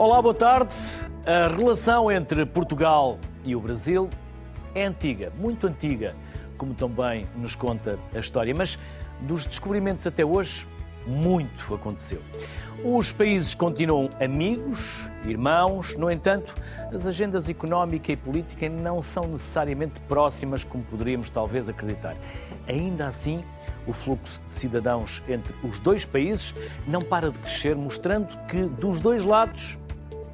Olá, boa tarde. A relação entre Portugal e o Brasil é antiga, muito antiga, como também nos conta a história. Mas dos descobrimentos até hoje, muito aconteceu. Os países continuam amigos, irmãos, no entanto, as agendas económica e política não são necessariamente próximas como poderíamos talvez acreditar. Ainda assim, o fluxo de cidadãos entre os dois países não para de crescer, mostrando que dos dois lados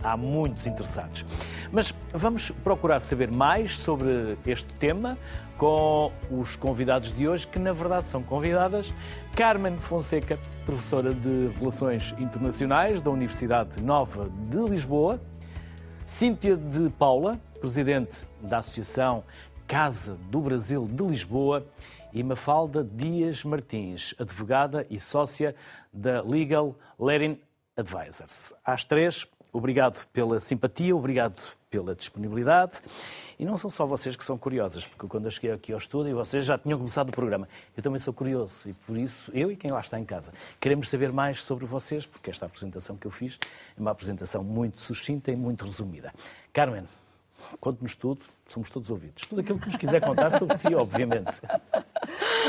há muitos interessados. Mas vamos procurar saber mais sobre este tema com os convidados de hoje, que na verdade são convidadas. Carmen Fonseca, professora de Relações Internacionais da Universidade Nova de Lisboa. Cíntia de Paula, presidente da Associação Casa do Brasil de Lisboa. E Mafalda Dias Martins, advogada e sócia da Legal Lerin Advisors. Às três, Obrigado pela simpatia, obrigado pela disponibilidade. E não são só vocês que são curiosas, porque quando eu cheguei aqui ao estúdio, vocês já tinham começado o programa. Eu também sou curioso e por isso, eu e quem lá está em casa, queremos saber mais sobre vocês, porque esta apresentação que eu fiz é uma apresentação muito sucinta e muito resumida. Carmen, conte-nos tudo, somos todos ouvidos. Tudo aquilo que nos quiser contar sobre si, obviamente.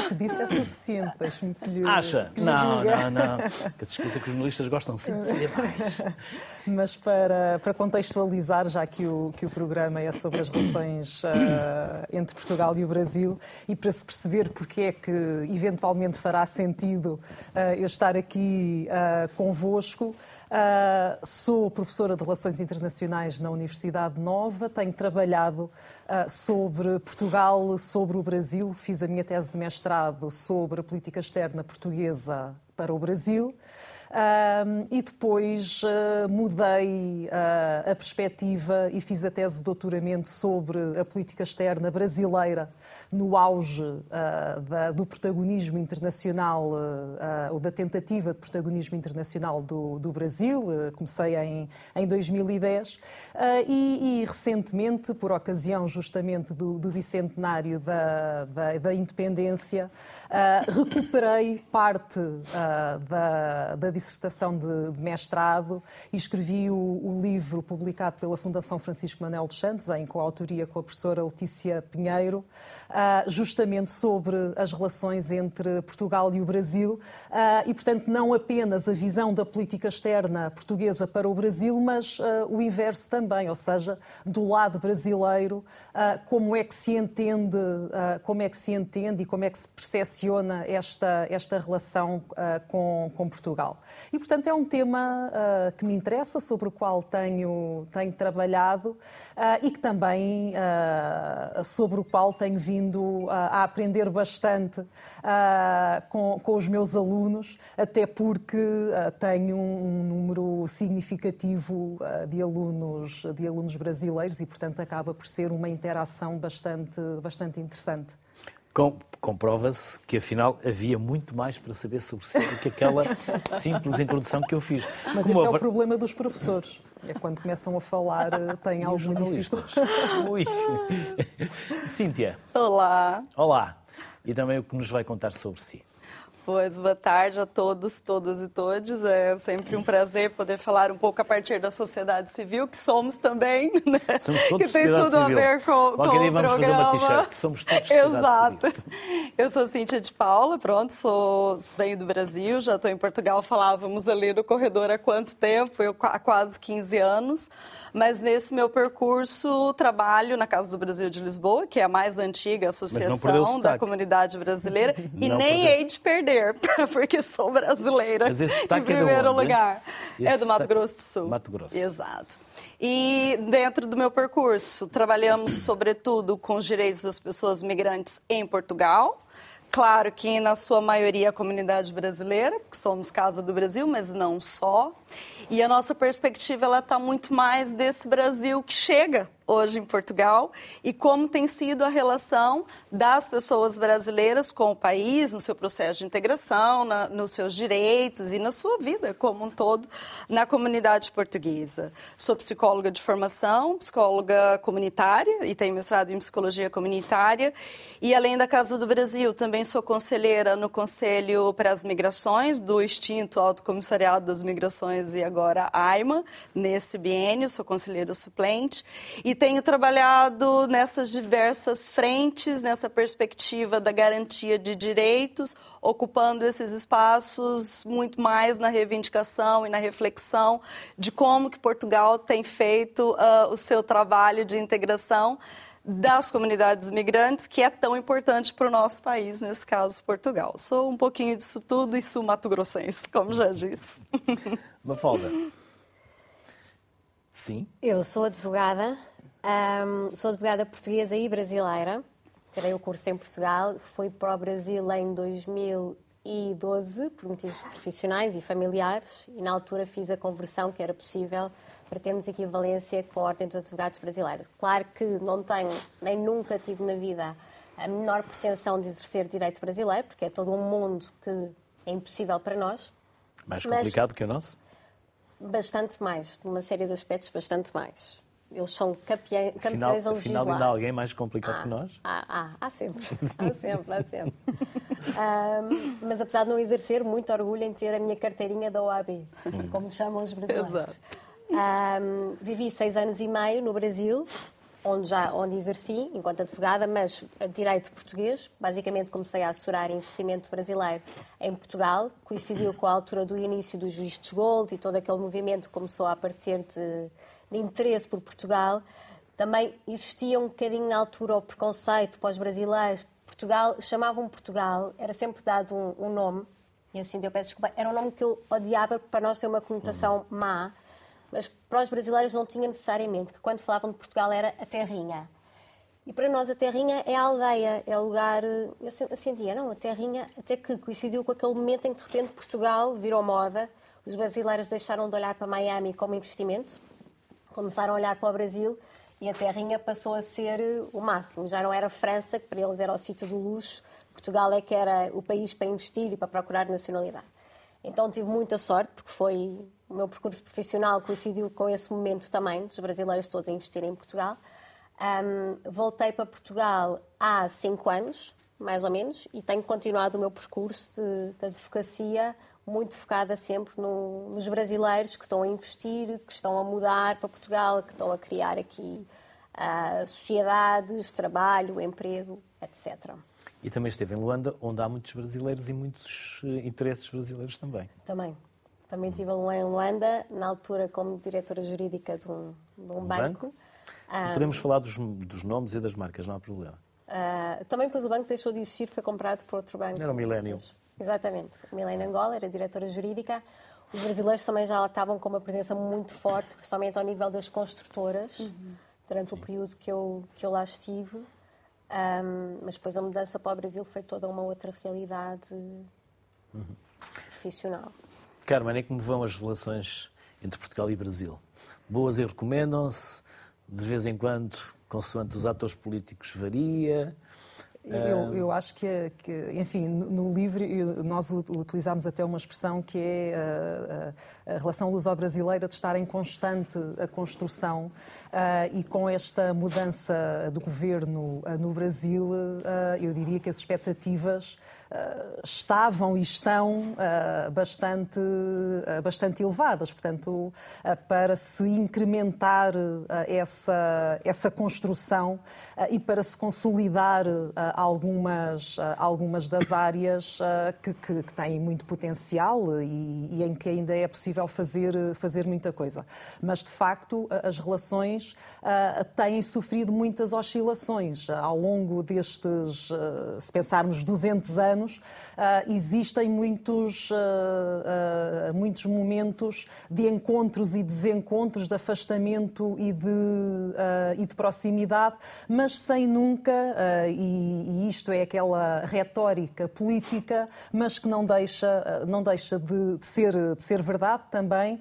O que disse é suficiente, deixe-me que lhe. Acha? Que lhe não, diga. não, não. Que a que os jornalistas gostam sempre de saber mais. Mas para, para contextualizar, já que o, que o programa é sobre as relações ah, entre Portugal e o Brasil, e para se perceber porque é que eventualmente fará sentido ah, eu estar aqui ah, convosco, ah, sou professora de Relações Internacionais na Universidade Nova, tenho trabalhado sobre Portugal, sobre o Brasil, fiz a minha tese de mestrado sobre a política externa portuguesa para o Brasil. Um, e depois uh, mudei uh, a perspectiva e fiz a tese de doutoramento sobre a política externa brasileira no auge uh, da- do protagonismo internacional, ou da tentativa de protagonismo internacional do, do Brasil. Comecei em, em 2010 uh, e, e recentemente, por ocasião justamente do, do bicentenário da, da, da independência, recuperei parte da, da dissertação de, de mestrado e escrevi o, o livro publicado pela Fundação Francisco Manuel dos Santos, em coautoria com a professora Letícia Pinheiro, ah, justamente sobre as relações entre Portugal e o Brasil ah, e, portanto, não apenas a visão da política externa portuguesa para o Brasil, mas ah, o inverso também, ou seja, do lado brasileiro, como é que se entende, como é que se entende e como é que se percepciona esta, esta relação ah, com, com Portugal. E, portanto, é um tema ah, que me interessa, sobre o qual tenho, tenho trabalhado ah, e que também ah, sobre o qual tenho vindo a aprender bastante com, com os meus alunos, até porque tenho um, um número significativo de alunos, de alunos brasileiros e, portanto, acaba por ser uma interação bastante, bastante interessante. Com- Comprova-se que afinal havia muito mais para saber sobre si do que aquela simples introdução que eu fiz. Mas Como esse é o problema dos professores. É quando começam a falar, eh, têm alguma jornalistas. Ui. Cíntia, Olá, olá. E também o que nos vai contar sobre si. Pois boa tarde a todos, todas e todes. É sempre um prazer poder falar um pouco a partir da sociedade civil, que somos também, né? Somos todos que tem tudo civil. a ver com, com o programa. Somos todos Exato. civil. Eu sou Cíntia de Paula, pronto, sou venho do Brasil, já estou em Portugal, falávamos ali no corredor há quanto tempo? Eu há quase 15 anos. Mas nesse meu percurso trabalho na Casa do Brasil de Lisboa, que é a mais antiga associação da comunidade brasileira, e Não nem perdeu. hei de perder, porque sou brasileira Mas esse em sotaque é de primeiro onde? lugar. Esse é do Mato sotaque- Grosso do Sul. Mato Grosso. Exato. E dentro do meu percurso, trabalhamos sobretudo com os direitos das pessoas migrantes em Portugal. Claro que na sua maioria a comunidade brasileira, porque somos Casa do Brasil, mas não só. E a nossa perspectiva ela está muito mais desse Brasil que chega hoje em Portugal e como tem sido a relação das pessoas brasileiras com o país, no seu processo de integração, na, nos seus direitos e na sua vida como um todo na comunidade portuguesa. Sou psicóloga de formação, psicóloga comunitária e tenho mestrado em psicologia comunitária e além da Casa do Brasil também sou conselheira no Conselho para as Migrações do extinto Alto Comissariado das Migrações e agora AIMA, nesse biênio, sou conselheira suplente, e tenho trabalhado nessas diversas frentes, nessa perspectiva da garantia de direitos, ocupando esses espaços muito mais na reivindicação e na reflexão de como que Portugal tem feito uh, o seu trabalho de integração das comunidades migrantes, que é tão importante para o nosso país, nesse caso Portugal. Sou um pouquinho disso tudo e sul mato-grossense, como já disse. Mafalda. Sim? Eu sou advogada, um, sou advogada portuguesa e brasileira. Tirei o curso em Portugal, fui para o Brasil em 2012 por motivos profissionais e familiares e na altura fiz a conversão que era possível para termos equivalência com a Ordem dos Advogados Brasileiros. Claro que não tenho, nem nunca tive na vida a menor pretensão de exercer direito brasileiro, porque é todo um mundo que é impossível para nós. Mais complicado que o nosso? Bastante mais, numa série de aspectos, bastante mais. Eles são campeões, campeões afinal, a legislar. Afinal, ainda há alguém mais complicado ah, que nós? Há, há, há sempre. há sempre, há sempre. um, mas apesar de não exercer, muito orgulho em ter a minha carteirinha da OAB, hum. como chamam os brasileiros. Exato. Um, vivi seis anos e meio no Brasil, onde já onde exerci enquanto advogada, mas direito português. Basicamente comecei a assurar investimento brasileiro em Portugal. Coincidiu com a altura do início dos vistos gold e todo aquele movimento começou a aparecer de, de interesse por Portugal. Também existia um bocadinho na altura o preconceito para os brasileiros. Portugal, chamavam Portugal, era sempre dado um, um nome, e assim eu peço desculpa, era um nome que eu odiava para nós tem uma conotação má mas para os brasileiros não tinha necessariamente, que quando falavam de Portugal era a terrinha. E para nós a terrinha é a aldeia, é o lugar. Eu sentia, não, a terrinha, até que coincidiu com aquele momento em que de repente Portugal virou moda, os brasileiros deixaram de olhar para Miami como investimento, começaram a olhar para o Brasil e a terrinha passou a ser o máximo. Já não era França, que para eles era o sítio do luxo, Portugal é que era o país para investir e para procurar nacionalidade. Então tive muita sorte, porque foi o meu percurso profissional coincidiu com esse momento também, dos brasileiros todos a investirem em Portugal. Um, voltei para Portugal há cinco anos, mais ou menos, e tenho continuado o meu percurso de, de advocacia muito focada sempre no, nos brasileiros que estão a investir, que estão a mudar para Portugal, que estão a criar aqui uh, sociedades, trabalho, emprego, etc. E também esteve em Luanda, onde há muitos brasileiros e muitos uh, interesses brasileiros também. Também, também estive em Luanda, na altura como diretora jurídica de um, de um, banco. banco. Um, Podemos falar dos, dos, nomes e das marcas, não há problema. Uh, também depois o banco deixou de existir, foi comprado por outro banco. Era o Millennium. Exatamente. Millennium Angola era diretora jurídica. Os brasileiros também já estavam com uma presença muito forte, principalmente ao nível das construtoras, uhum. durante o período que eu, que eu lá estive. Um, mas depois a mudança para o Brasil foi toda uma outra realidade uhum. profissional. Carmen, é como vão as relações entre Portugal e Brasil? Boas e recomendam-se? De vez em quando, consoante os atores políticos, varia? Eu, eu, acho que, que, enfim, no livro nós utilizamos até uma expressão que é a, a, a relação luso-brasileira de estar em constante a construção uh, e com esta mudança do governo uh, no Brasil, uh, eu diria que as expectativas estavam e estão uh, bastante, uh, bastante elevadas. Portanto, para se incrementar essa, essa construção e para se consolidar algumas, algumas das áreas que, que, que, têm muito potencial e, e, em que ainda é possível fazer, fazer muita coisa. Mas, de facto, as relações têm sofrido muitas oscilações ao longo destes, se pensarmos, 200 anos anos, uh, existem muitos, uh, uh, muitos momentos de encontros e desencontros, de afastamento e de, e de proximidade, mas sem nunca, e, e, isto é aquela retórica política, mas que não deixa, não deixa de, de ser, de ser verdade também,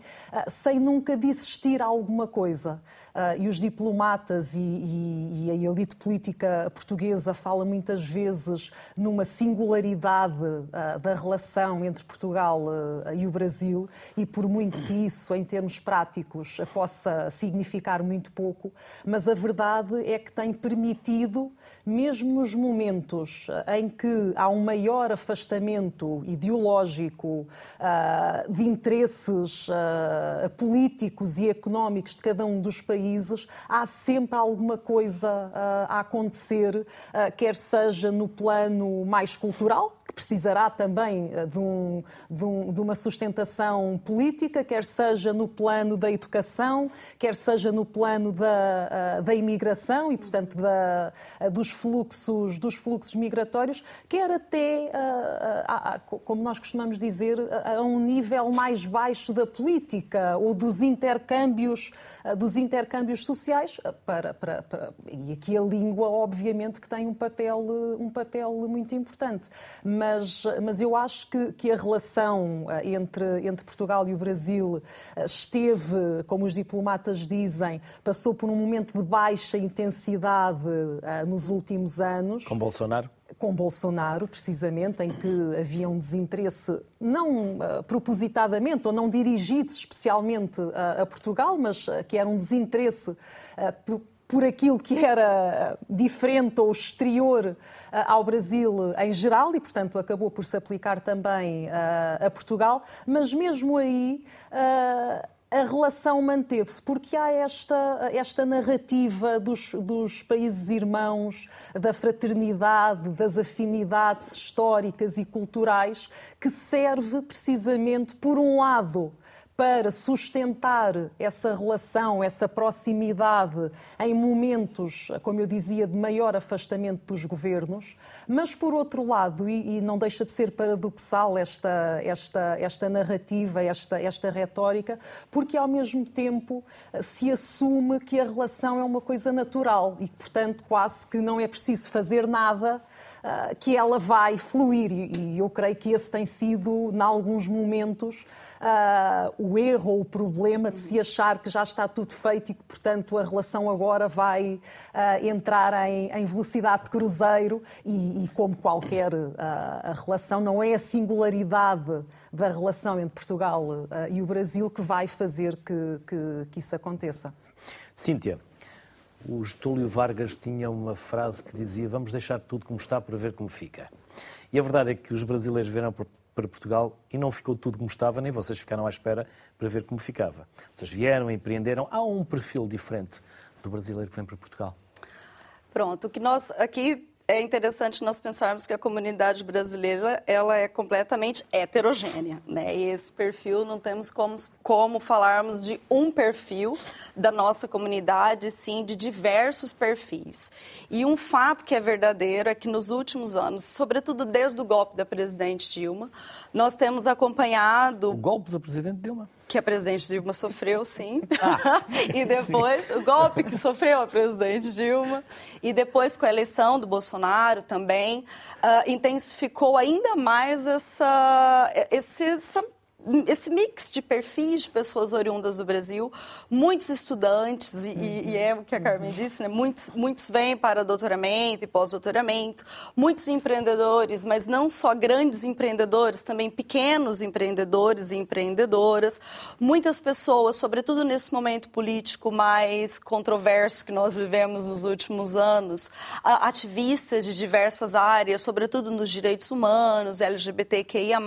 sem nunca de existir alguma coisa. Uh, e os diplomatas e, e, e, a elite política portuguesa fala muitas vezes numa singularidade uh, da relação entre Portugal uh, e o Brasil, e por muito que isso, em termos práticos, possa significar muito pouco, mas a verdade é que tem permitido mesmo nos momentos eh, em que há um maior afastamento ideológico uh, de interesses uh, políticos e económicos de cada um dos países, há sempre alguma coisa uh, a acontecer, quer seja no plano mais cultural, que precisará também de, um, de, um, de uma sustentação política, quer seja no plano da educação, quer seja no plano da, da imigração e, portanto, da, dos fluxos, dos fluxos migratórios, quer até, como nós costumamos dizer, a, um nível mais baixo da política ou dos intercâmbios, dos intercâmbios sociais, para, para, para, e aqui a língua, obviamente, que tem um papel, um papel muito importante. Mas, mas eu acho que, que a relação entre, entre Portugal e o Brasil esteve, como os diplomatas dizem, passou por um momento de baixa intensidade nos últimos anos. Com Bolsonaro? Com Bolsonaro, precisamente, em que havia um desinteresse, não uh, propositadamente ou não dirigido especialmente a, a Portugal, mas uh, que era um desinteresse uh, por aquilo que era diferente ou exterior ao Brasil em geral e, portanto, acabou por se aplicar também a Portugal. Mas mesmo aí a relação manteve-se, porque há esta, esta narrativa dos, dos países irmãos, da fraternidade, das afinidades históricas e culturais, que serve precisamente, por um lado, para sustentar essa relação, essa proximidade em momentos, como eu dizia, de maior afastamento dos governos, mas por outro lado, e, e não deixa de ser paradoxal esta, esta, esta narrativa, esta, esta retórica, porque ao mesmo tempo se assume que a relação é uma coisa natural e, portanto, quase que não é preciso fazer nada que ela vai fluir. E eu creio que esse tem sido, em alguns momentos, uh, o erro ou o problema de se achar que já está tudo feito e que, portanto, a relação agora vai uh, entrar em, velocidade de cruzeiro. E, como qualquer a relação, não é a singularidade da relação entre Portugal e o Brasil que vai fazer que, que, que isso aconteça. Cíntia, o Getúlio Vargas tinha uma frase que dizia vamos deixar tudo como está para ver como fica. E a verdade é que os brasileiros vieram para Portugal e não ficou tudo como estava, nem vocês ficaram à espera para ver como ficava. Vocês vieram, empreenderam. Há um perfil diferente do brasileiro que vem para Portugal. Pronto, o que nós aqui é interessante nós pensarmos que a comunidade brasileira ela é completamente heterogênea, né? E esse perfil não temos como, como falarmos de um perfil da nossa comunidade, sim de diversos perfis. E um fato que é verdadeiro é que nos últimos anos, sobretudo desde o golpe da presidente Dilma, nós temos acompanhado o golpe da presidente Dilma que a presidente Dilma sofreu, sim. Ah, e depois, sim. o golpe que sofreu a presidente Dilma. E depois, com a eleição do Bolsonaro também, uh, intensificou ainda mais essa, esse, essa esse mix de perfis de pessoas oriundas do Brasil, muitos estudantes, e, e é o que a Carmen disse, né? muitos, muitos vêm para doutoramento e pós-doutoramento, muitos empreendedores, mas não só grandes empreendedores, também pequenos empreendedores e empreendedoras, muitas pessoas, sobretudo nesse momento político mais controverso que nós vivemos nos últimos anos, ativistas de diversas áreas, sobretudo nos direitos humanos, LGBTQIA+,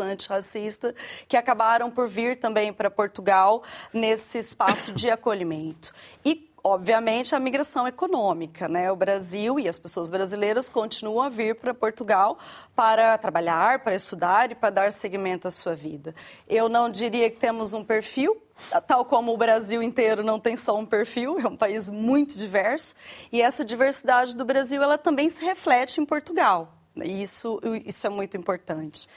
antirracista, que acabaram por vir também para Portugal nesse espaço de acolhimento. E obviamente, a migração econômica. Né? O Brasil e as pessoas brasileiras continuam a vir para Portugal para trabalhar, para estudar e para dar seguimento à sua vida. Eu não diria que temos um perfil. Tal como o Brasil inteiro não tem só um perfil, é um país muito diverso, e essa diversidade do Brasil ela também se reflete em Portugal. Isso, isso é muito importante.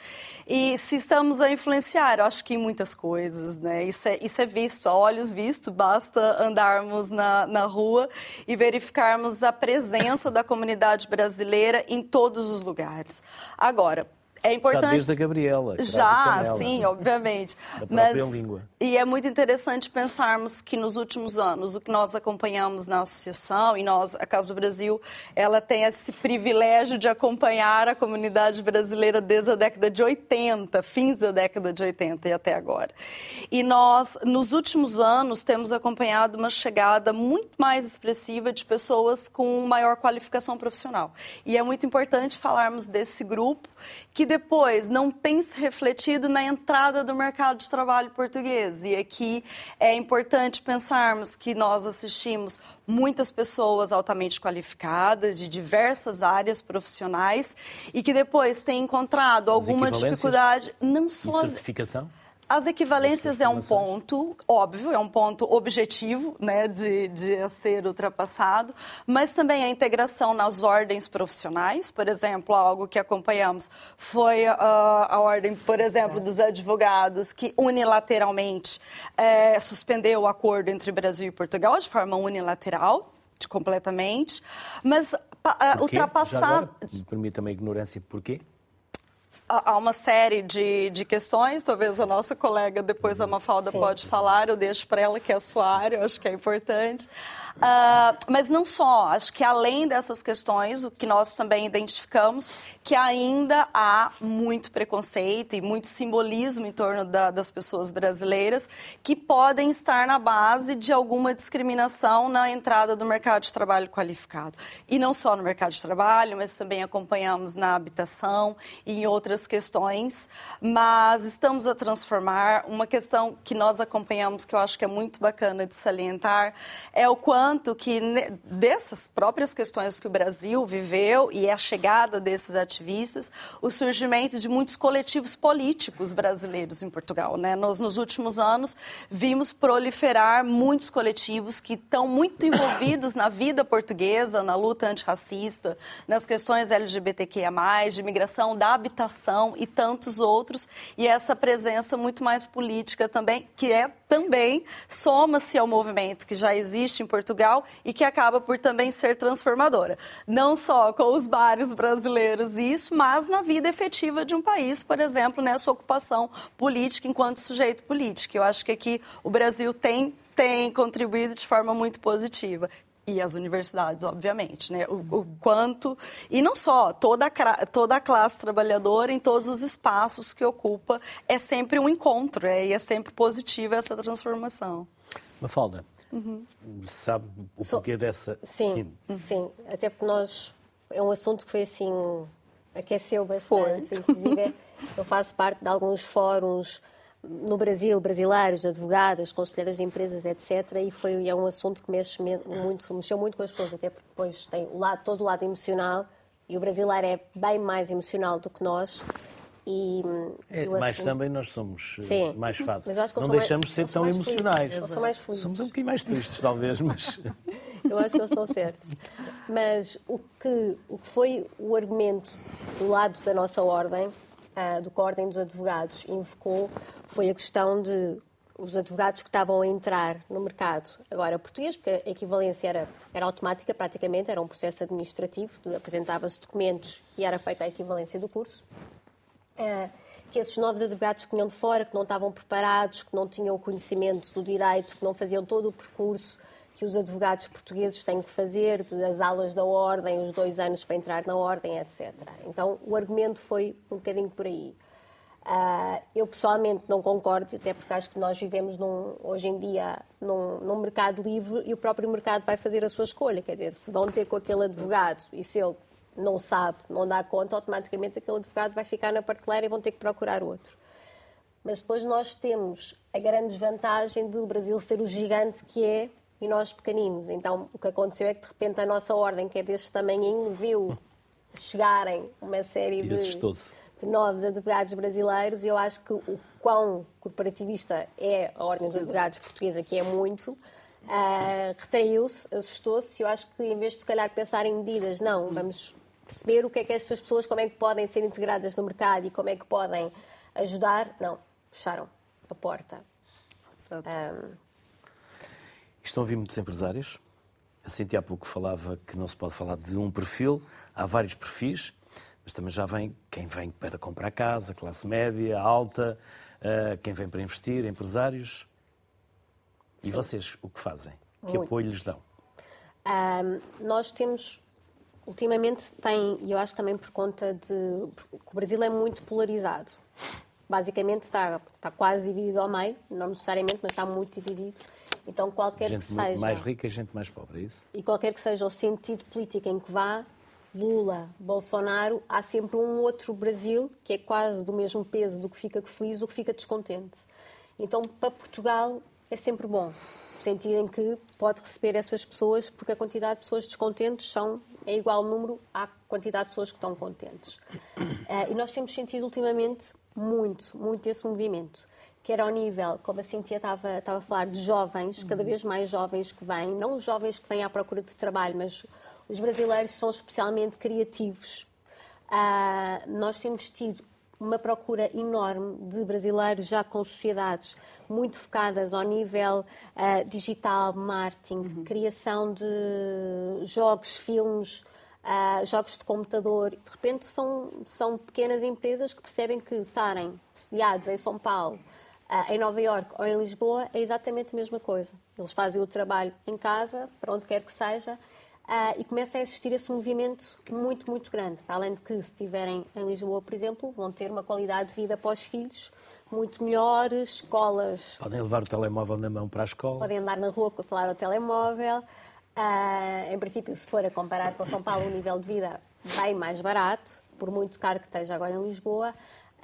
E se estamos a influenciar, eu acho que em muitas coisas, né? Isso é, isso é visto, a olhos vistos, basta andarmos na, na rua e verificarmos a presença da comunidade brasileira em todos os lugares. Agora, é importante. Já desde a Gabriela. Já, sim, obviamente. Da Mas, língua. E é muito interessante pensarmos que nos últimos anos, o que nós acompanhamos na associação, e nós, a Casa do Brasil, ela tem esse privilégio de acompanhar a comunidade brasileira desde a década de 80, fins da década de 80 e até agora. E nós, nos últimos anos, temos acompanhado uma chegada muito mais expressiva de pessoas com maior qualificação profissional. E é muito importante falarmos desse grupo que depois não tem se refletido na entrada do mercado de trabalho português. E aqui é importante pensarmos que nós assistimos muitas pessoas altamente qualificadas, de diversas áreas profissionais, e que depois têm encontrado alguma dificuldade, não só. certificação? As equivalências é um ponto óbvio, é um ponto objetivo né, de, de ser ultrapassado, mas também a integração nas ordens profissionais, por exemplo, algo que acompanhamos foi uh, a ordem, por exemplo, dos advogados, que unilateralmente é, suspendeu o acordo entre Brasil e Portugal de forma unilateral, completamente, mas uh, ultrapassar... Permita-me a ignorância, porquê? Há uma série de, de questões, talvez a nossa colega, depois a Mafalda, Sim. pode falar, eu deixo para ela, que é a sua área, eu acho que é importante. Uh, mas não só, acho que além dessas questões, o que nós também identificamos, que ainda há muito preconceito e muito simbolismo em torno da, das pessoas brasileiras que podem estar na base de alguma discriminação na entrada do mercado de trabalho qualificado. E não só no mercado de trabalho, mas também acompanhamos na habitação e em outras questões. Mas estamos a transformar. Uma questão que nós acompanhamos, que eu acho que é muito bacana de salientar, é o quanto tanto que dessas próprias questões que o Brasil viveu e a chegada desses ativistas, o surgimento de muitos coletivos políticos brasileiros em Portugal. Né? Nós, nos últimos anos, vimos proliferar muitos coletivos que estão muito envolvidos na vida portuguesa, na luta antirracista, nas questões LGBTQIA, de imigração, da habitação e tantos outros. E essa presença muito mais política também, que é também soma-se ao movimento que já existe em Portugal e que acaba por também ser transformadora. Não só com os bares brasileiros isso, mas na vida efetiva de um país, por exemplo, nessa ocupação política enquanto sujeito político. Eu acho que aqui o Brasil tem tem contribuído de forma muito positiva e as universidades, obviamente, né? O, o, quanto e não só toda a, toda a classe trabalhadora em todos os espaços que ocupa é sempre um encontro é, e é sempre positiva essa transformação. Mafalda, uhum. sabe o so, porquê dessa? Sim, sim, sim, até porque nós é um assunto que foi assim aqueceu bastante, foi. inclusive eu faço parte de alguns fóruns no Brasil, brasileiros, advogadas, conselheiras de empresas, etc. E foi é um assunto que mexe muito, mexeu muito com as pessoas, até porque depois tem o lado, todo o lado emocional e o brasileiro é bem mais emocional do que nós. E, é, mas também nós somos eh, Sim, mais fados. Não deixamos de ser tão emocionais. São mais felizes. Somos um bocadinho mais tristes, talvez, mas. eu acho que eles estão certos. Mas o que, o que foi o argumento do lado da nossa ordem uh, do que a Ordem dos Advogados invocou foi a questão de os advogados que estavam a entrar no mercado agora português, porque a equivalência era, era automática praticamente, era um processo administrativo, apresentava-se documentos e era feita a equivalência do curso, que esses novos advogados que vinham de fora, que não estavam preparados, que não tinham o conhecimento do direito, que não faziam todo o percurso que os advogados portugueses têm que fazer, das aulas da ordem, os dois anos para entrar na ordem, etc. Então, o argumento foi um bocadinho por aí. Uh, eu pessoalmente não concordo, até porque acho que nós vivemos num, hoje em dia num, num, mercado livre e o próprio mercado vai fazer a sua escolha. Quer dizer, se vão ter com aquele advogado e se ele não sabe, não dá conta, automaticamente aquele advogado vai ficar na prateleira e vão ter que procurar outro. Mas depois nós temos a grande desvantagem do Brasil ser o gigante que é e nós pequeninos. Então, o que aconteceu é que, de repente, a nossa ordem, que é deste tamanhinho, viu chegarem uma série de, de novos advogados brasileiros e eu acho que o quão corporativista é a Ordem dos Advogados Portuguesa, que é muito, uh, retraiu-se, assustou-se e eu acho que, em vez de, se calhar, pensar em medidas, não, vamos perceber o que é que estas pessoas, como é que podem ser integradas no mercado e como é que podem ajudar, não, fecharam a porta. Exato. Um, Estão a ouvir muitos empresários. A Cintia há pouco falava que não se pode falar de um perfil, há vários perfis, mas também já vem quem vem para comprar casa, classe média, alta, uh, quem vem para investir, empresários. E Sim. vocês, o que fazem? Que Muito. apoio lhes dão? nós temos, ultimamente, tem, e eu acho também por conta de. Porque o Brasil é muito polarizado. Basicamente está, está quase dividido ao meio, não necessariamente, mas está muito dividido. Então, qualquer gente que seja. mais rica e gente mais pobre, é isso? E qualquer que seja o sentido político em que vá, Lula, Bolsonaro, há sempre um outro Brasil que é quase do mesmo peso do que fica feliz, do que fica descontente. Então, para Portugal, é sempre bom, no sentido em que pode receber essas pessoas, porque a quantidade de pessoas descontentes são, é igual número à quantidade de pessoas que estão contentes. Uh, e nós temos sentido ultimamente muito, muito esse movimento quer ao nível, como a Cintia estava, estava a falar, de jovens, cada vez mais jovens que vêm, não os jovens que vêm à procura de trabalho, mas os brasileiros são especialmente criativos. Uh, nós temos tido uma procura enorme de brasileiros já com sociedades muito focadas ao nível uh, digital, marketing, uhum. criação de jogos, filmes, uh, jogos de computador. De repente são, são pequenas empresas que percebem que estarem sediados em São Paulo, uh, em Nova Iorque ou em Lisboa é exatamente a mesma coisa. Eles fazem o trabalho em casa, para onde quer que seja, Uh, e começa a existir esse movimento muito, muito grande. Para além de que, se estiverem em Lisboa, por exemplo, vão ter uma qualidade de vida para os filhos muito melhor, escolas... Podem levar o telemóvel na mão para a escola. Podem andar na rua a falar ao telemóvel. Uh, em princípio, se for a comparar com São Paulo, o nível de vida bem mais barato, por muito caro que esteja agora em Lisboa.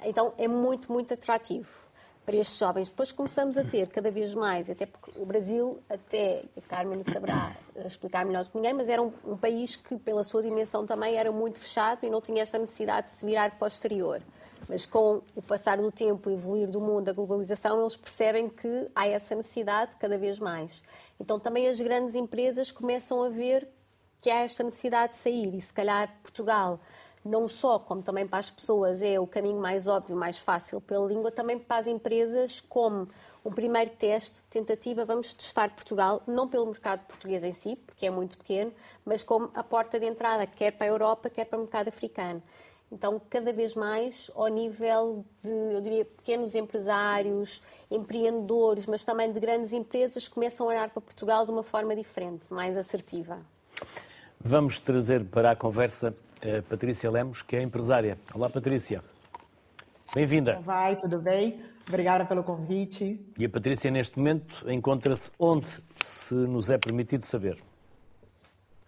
Então, é muito, muito atrativo para estes jovens. Depois começamos a ter cada vez mais, até porque o Brasil, até a Carmen saberá explicar melhor do que ninguém, mas era um, um, país que, pela sua dimensão também, era muito fechado e não tinha esta necessidade de se virar para o exterior. Mas com o passar do tempo, o evoluir do mundo, a globalização, eles percebem que há essa necessidade cada vez mais. Então também as grandes empresas começam a ver que há esta necessidade de sair e se calhar Portugal não só como também para as pessoas é o caminho mais óbvio, mais fácil pela língua, também para as empresas como um primeiro teste, tentativa, vamos testar Portugal, não pelo mercado português em si, porque é muito pequeno, mas como a porta de entrada, quer para a Europa, quer para o mercado africano. Então, cada vez mais ao nível de, eu diria, pequenos empresários, empreendedores, mas também de grandes empresas, começam a olhar para Portugal de uma forma diferente, mais assertiva. Vamos trazer para a conversa Patrícia Lemos, que é empresária. Olá, Patrícia. Bem-vinda. Vai, tudo bem? Obrigada pelo convite. E a Patrícia, neste momento, encontra-se onde, se nos é permitido saber?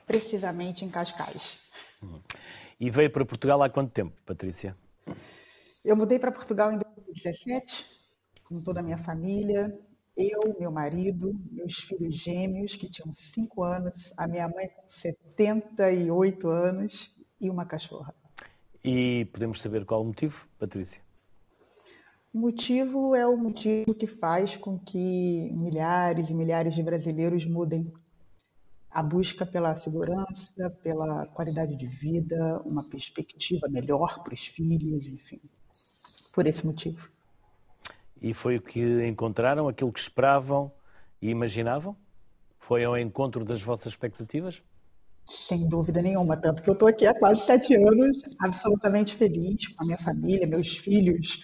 Precisamente em Cascais. Hum. E veio para Portugal há quanto tempo, Patrícia? Eu mudei para Portugal em 2017, com toda a minha família. Eu, meu marido, meus filhos gêmeos, que tinham 5 anos, a minha mãe com 78 anos e uma cachorra. E podemos saber qual o motivo, Patrícia? O motivo é o motivo que faz com que milhares e milhares de brasileiros mudem. A busca pela segurança, pela qualidade de vida, uma perspectiva melhor para os filhos, enfim. Por esse motivo. E foi o que encontraram, aquilo que esperavam e imaginavam? Foi ao encontro das vossas expectativas? Sem dúvida nenhuma, tanto que eu estou aqui há quase sete anos, absolutamente feliz com a minha família, meus filhos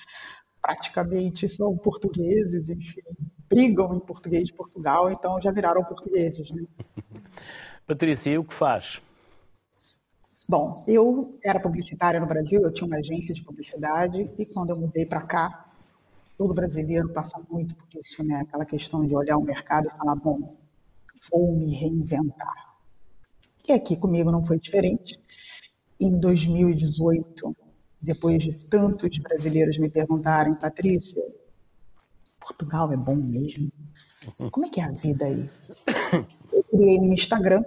praticamente são portugueses, enfim, brigam em português de Portugal, então já viraram portugueses. Né? Patrícia, e o que faz? Bom, eu era publicitária no Brasil, eu tinha uma agência de publicidade e quando eu mudei para cá, todo brasileiro passa muito por isso, né? Aquela questão de olhar o mercado e falar, bom, vou me reinventar e aqui comigo não foi diferente. Em 2018, depois de tantos brasileiros me perguntarem, Patrícia, Portugal é bom mesmo? Como é que é a vida aí? Eu criei um Instagram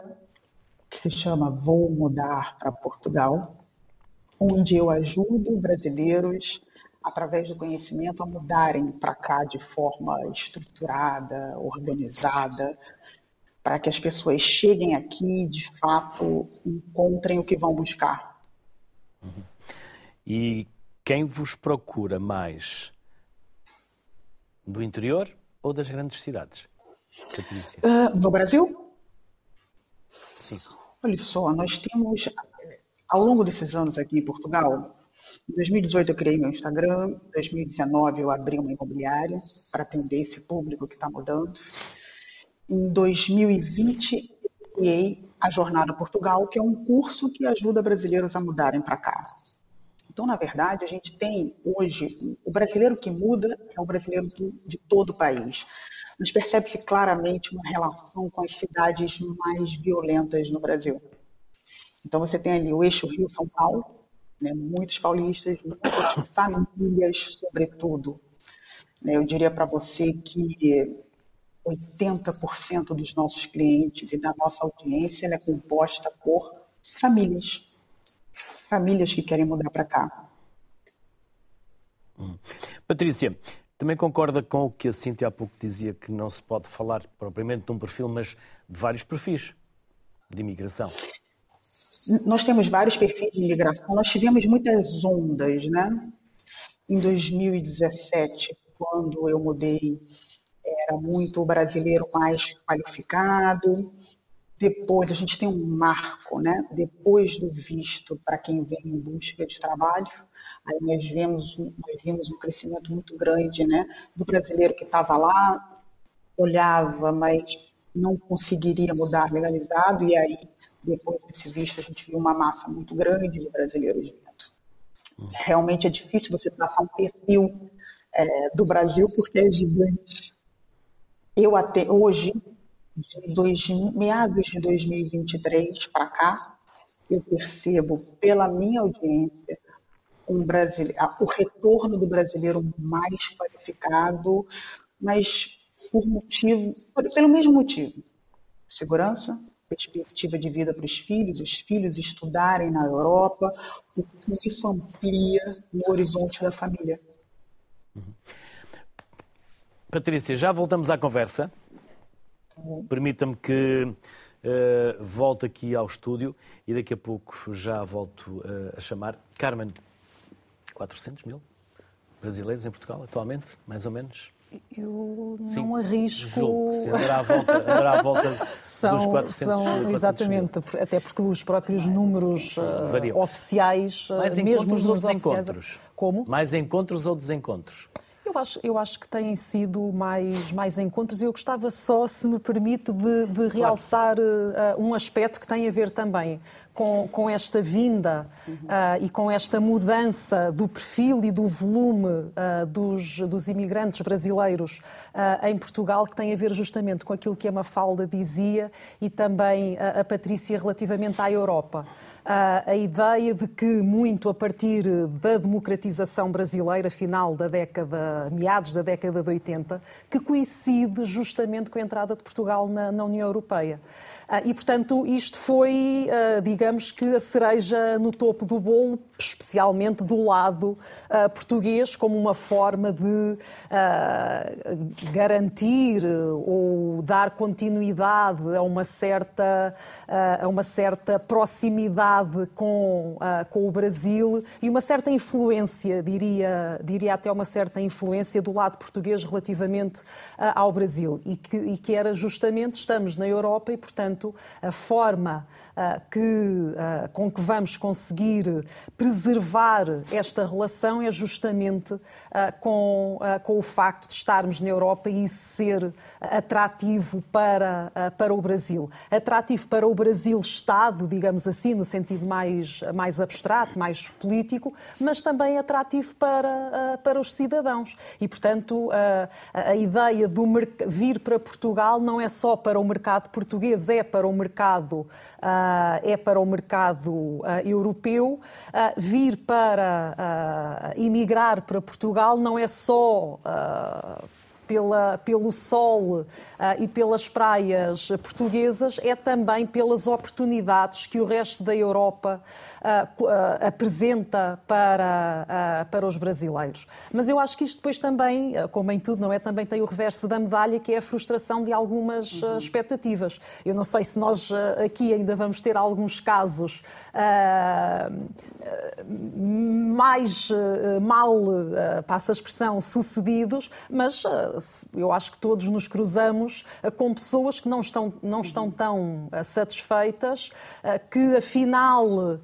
que se chama Vou Mudar para Portugal, onde eu ajudo brasileiros através do conhecimento a mudarem para cá de forma estruturada, organizada, para que as pessoas cheguem aqui e, de fato, encontrem o que vão buscar. Uhum. E quem vos procura mais? Do interior ou das grandes cidades? Uh, no Brasil? Sim. Olha só, nós temos. ao longo desses anos aqui em Portugal, em 2018 eu criei meu Instagram, em 2019 eu abri uma imobiliária para atender esse público que está mudando. Em 2020 eu criei a Jornada Portugal, que é um curso que ajuda brasileiros a mudarem para cá. Então, na verdade, a gente tem hoje o brasileiro que muda é o brasileiro de todo o país. Mas percebe-se claramente uma relação com as cidades mais violentas no Brasil. Então, você tem ali o eixo Rio-São Paulo, né, muitos paulistas, muitas famílias, sobretudo. Eu diria para você que 80% dos nossos clientes e da nossa audiência é composta por famílias. Famílias que querem mudar para cá. Hum. Patrícia, também concorda com o que a Cintia há pouco dizia, que não se pode falar propriamente de um perfil, mas de vários perfis de imigração? Nós temos vários perfis de imigração, nós tivemos muitas ondas, né? Em 2017, quando eu mudei, era muito o brasileiro mais qualificado. Depois, a gente tem um marco, né? Depois do visto para quem vem em busca de trabalho, aí nós vimos, nós vimos um crescimento muito grande, né? Do brasileiro que estava lá, olhava, mas não conseguiria mudar legalizado, e aí depois desse visto, a gente viu uma massa muito grande de brasileiros vindo. Realmente é difícil você traçar um perfil é, do Brasil, porque é gigante. Eu até hoje, dois, meados de 2023 para cá, eu percebo pela minha audiência um o retorno do brasileiro mais qualificado, mas por motivo, pelo mesmo motivo, segurança, perspectiva de vida para os filhos, os filhos estudarem na Europa, o que isso amplia no horizonte da família. Uhum. Patrícia, já voltamos à conversa. Permita-me que uh, volte aqui ao estúdio e daqui a pouco já volto uh, a chamar. Carmen, 400 mil brasileiros em Portugal atualmente, mais ou menos? Eu não Sim, arrisco. Andará à volta, andará à volta são, dos 400, são 400 Exatamente, mil. até porque os próprios números uh, oficiais, Mais mesmo os números oficiais. Encontros? Como? Mais encontros ou desencontros? Eu acho, eu acho que têm sido mais, mais encontros e eu gostava só, se me permite, de, de realçar claro. uh, um aspecto que tem a ver também com, com esta vinda uhum. uh, e com esta mudança do perfil e do volume uh, dos, dos imigrantes brasileiros em Portugal, que tem a ver justamente com aquilo que a Mafalda dizia e também a Patrícia relativamente à Europa a ideia de que, muito a partir da democratização brasileira, final da década, meados da década de 80, que coincide justamente com a entrada de Portugal na, na União Europeia. Ah, e, portanto, isto foi, ah, digamos que, a cereja no topo do bolo, especialmente do lado ah, português, como uma forma de garantir ou dar continuidade a uma certa, a uma certa proximidade com, com o Brasil e uma certa influência, diria, diria até uma certa influência do lado português relativamente ao Brasil. E que, e que era justamente, estamos na Europa e, portanto, portanto, a forma que, uh, com que vamos conseguir preservar esta relação é justamente uh, com, com o facto de estarmos na Europa e isso ser atrativo para, para o Brasil. Atrativo para o Brasil Estado, digamos assim, no sentido mais, mais abstrato, mais político, mas também atrativo para, para os cidadãos. E, portanto, a, a ideia de vir para Portugal não é só para o mercado português, é para o mercado, uh, é para o mercado uh, europeu. Uh, vir para emigrar para Portugal não é só pela, pelo sol uh, e pelas praias portuguesas, é também pelas oportunidades que o resto da Europa uh, uh, apresenta para, para os brasileiros. Mas eu acho que isto depois também, como em tudo, não é? Também tem o reverso da medalha, que é a frustração de algumas uhum. expectativas. Eu não sei se nós aqui ainda vamos ter alguns casos mais mal, passa a expressão, sucedidos, mas eu acho que todos nos cruzamos com pessoas que não estão, não estão tão satisfeitas, que afinal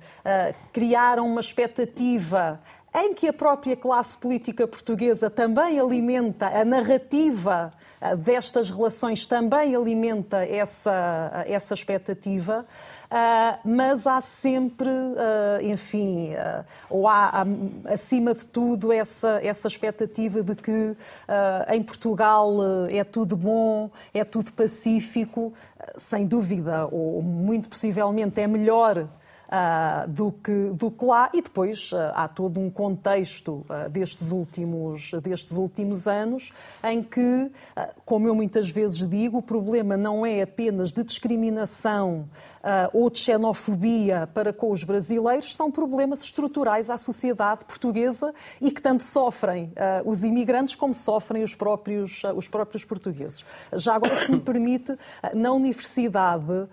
criaram uma expectativa em que a própria classe política portuguesa também alimenta a narrativa eh, destas relações, também alimenta essa, essa expectativa. Uh, mas há sempre, uh, enfim, ou há, acima de tudo essa, essa expectativa de que em Portugal é tudo bom, é tudo pacífico, sem dúvida, ou muito possivelmente é melhor uh, do, que, do que lá. E depois uh, há todo um contexto uh, destes, últimos, destes últimos anos em que, como eu muitas vezes digo, o problema não é apenas de discriminação ou de xenofobia para com os brasileiros, são problemas estruturais à sociedade portuguesa e que tanto sofrem os imigrantes como sofrem os próprios, os próprios portugueses. Já agora, se me permite, na universidade,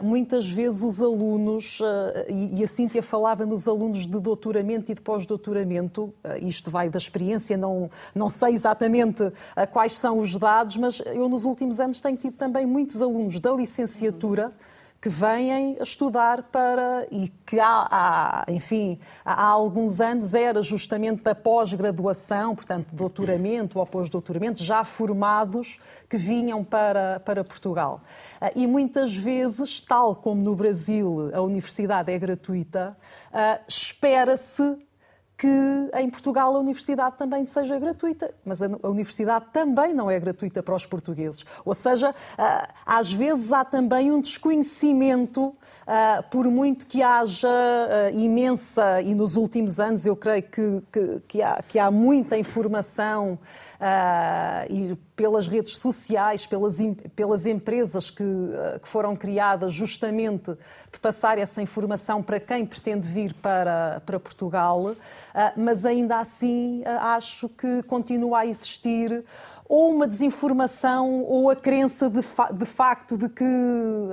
muitas vezes os alunos e, a Cíntia falava nos alunos de doutoramento e de pós-doutoramento, eh, isto vai da experiência, não, não sei exatamente eh, quais são os dados, mas eu nos últimos anos tenho tido também muitos alunos da licenciatura que vêm estudar para e que há, há, enfim, há alguns anos era justamente da pós-graduação, portanto, doutoramento ou pós-doutoramento, já formados que vinham para, para Portugal. Ah, e muitas vezes, tal como no Brasil a universidade é gratuita, ah, espera-se que em Portugal a universidade também seja gratuita, mas a universidade também não é gratuita para os portugueses. Ou seja, ah, às vezes há também um desconhecimento, ah, por muito que haja ah, imensa, e nos últimos anos eu creio que, que, que, há, que há muita informação e pelas redes sociais, pelas, pelas empresas que, que foram criadas justamente de passar essa informação para quem pretende vir para, para Portugal. Ah, mas ainda assim ah, acho que continua a existir ou uma desinformação ou a crença de, fa de, facto de que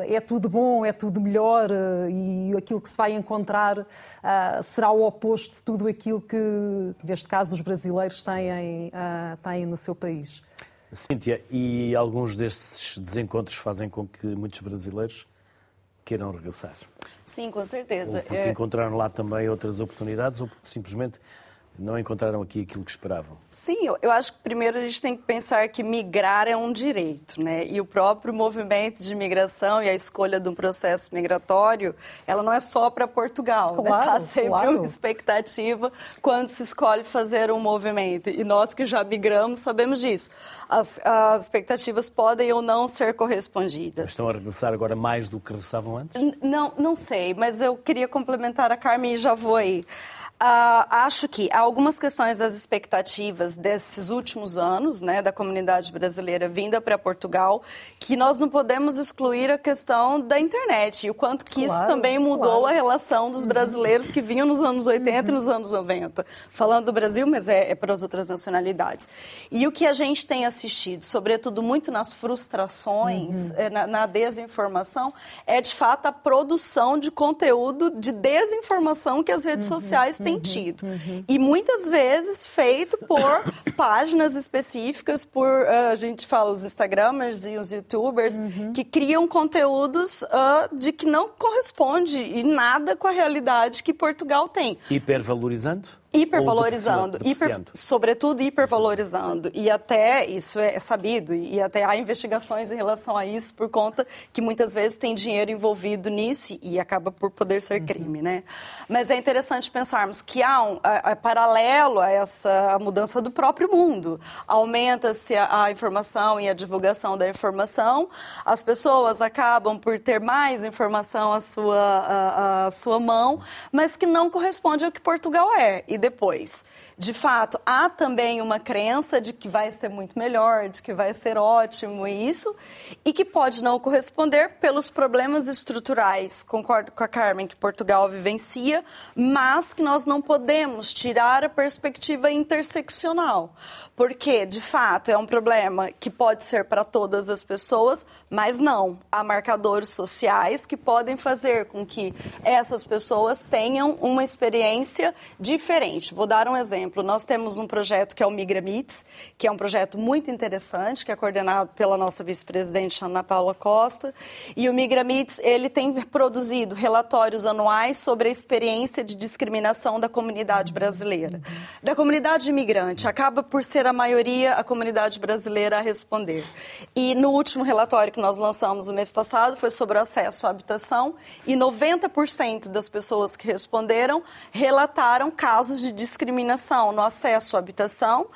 é tudo bom, é tudo melhor ah, e aquilo que se vai encontrar uh, será o oposto de tudo aquilo que, neste caso, os brasileiros têm, uh, têm no seu país. Cíntia, e alguns destes desencontros fazem com que muitos brasileiros queiram regressar? Sim, com certeza. Ou porque é... encontraram lá também outras oportunidades ou porque simplesmente não encontraram aqui aquilo que esperavam? Sim, eu, acho que primeiro a gente tem que pensar que migrar é um direito, né? E o próprio movimento de migração e a escolha do processo migratório, ela não é só para Portugal, claro, né? Tá sempre claro. uma expectativa quando se escolhe fazer um movimento. E nós que já migramos sabemos disso. As, as expectativas podem ou não ser correspondidas. Estão a regressar agora mais do que regressavam antes? N não, não sei, mas eu queria complementar a Carmen e já vou aí. Uh, acho que há algumas questões das expectativas desses últimos anos, né, da comunidade brasileira vinda para Portugal, que nós não podemos excluir a questão da internet e o quanto que claro, isso também mudou claro. a relação dos brasileiros que vinham nos anos 80 uhum. e nos anos 90. Falando do Brasil, mas é, é para as outras nacionalidades. E o que a gente tem assistido, sobretudo muito nas frustrações, uhum. Eh, na, na desinformação, é de fato a produção de conteúdo de desinformação que as redes uhum. sociais têm uhum, tido. Uhum. E muitas vezes feito por páginas específicas, por, uh, a gente fala, os Instagramers e os YouTubers, uhum. que criam conteúdos uh, de que não corresponde em nada com a realidade que Portugal tem. Hipervalorizando? Hipervalorizando, hiper, sobretudo hipervalorizando. E até, isso é sabido, e até há investigações em relação a isso, por conta que muitas vezes tem dinheiro envolvido nisso e acaba por poder ser crime, né? Mas é interessante pensarmos que há um a, a, paralelo a essa mudança do próprio mundo. Aumenta-se a, a informação e a divulgação da informação, as pessoas acabam por ter mais informação à sua, à, à sua mão, mas que não corresponde ao que Portugal é. E depois. De fato, há também uma crença de que vai ser muito melhor, de que vai ser ótimo isso, e que pode não corresponder pelos problemas estruturais, concordo com a Carmen, que Portugal vivencia, mas que nós não podemos tirar a perspectiva interseccional, porque, de fato, é um problema que pode ser para todas as pessoas, mas não. Há marcadores sociais que podem fazer com que essas pessoas tenham uma experiência diferente. Vou dar um exemplo. Nós temos um projeto que é o Migra Meets, que é um projeto muito interessante, que é coordenado pela nossa vice-presidente Ana Paula Costa. E o Migra Meets, ele tem produzido relatórios anuais sobre a experiência de discriminação da comunidade brasileira. Da comunidade imigrante, acaba por ser a maioria a comunidade brasileira a responder. E no último relatório que nós lançamos no mês passado foi sobre o acesso à habitação e 90% das pessoas que responderam relataram casos de discriminação no acesso à habitação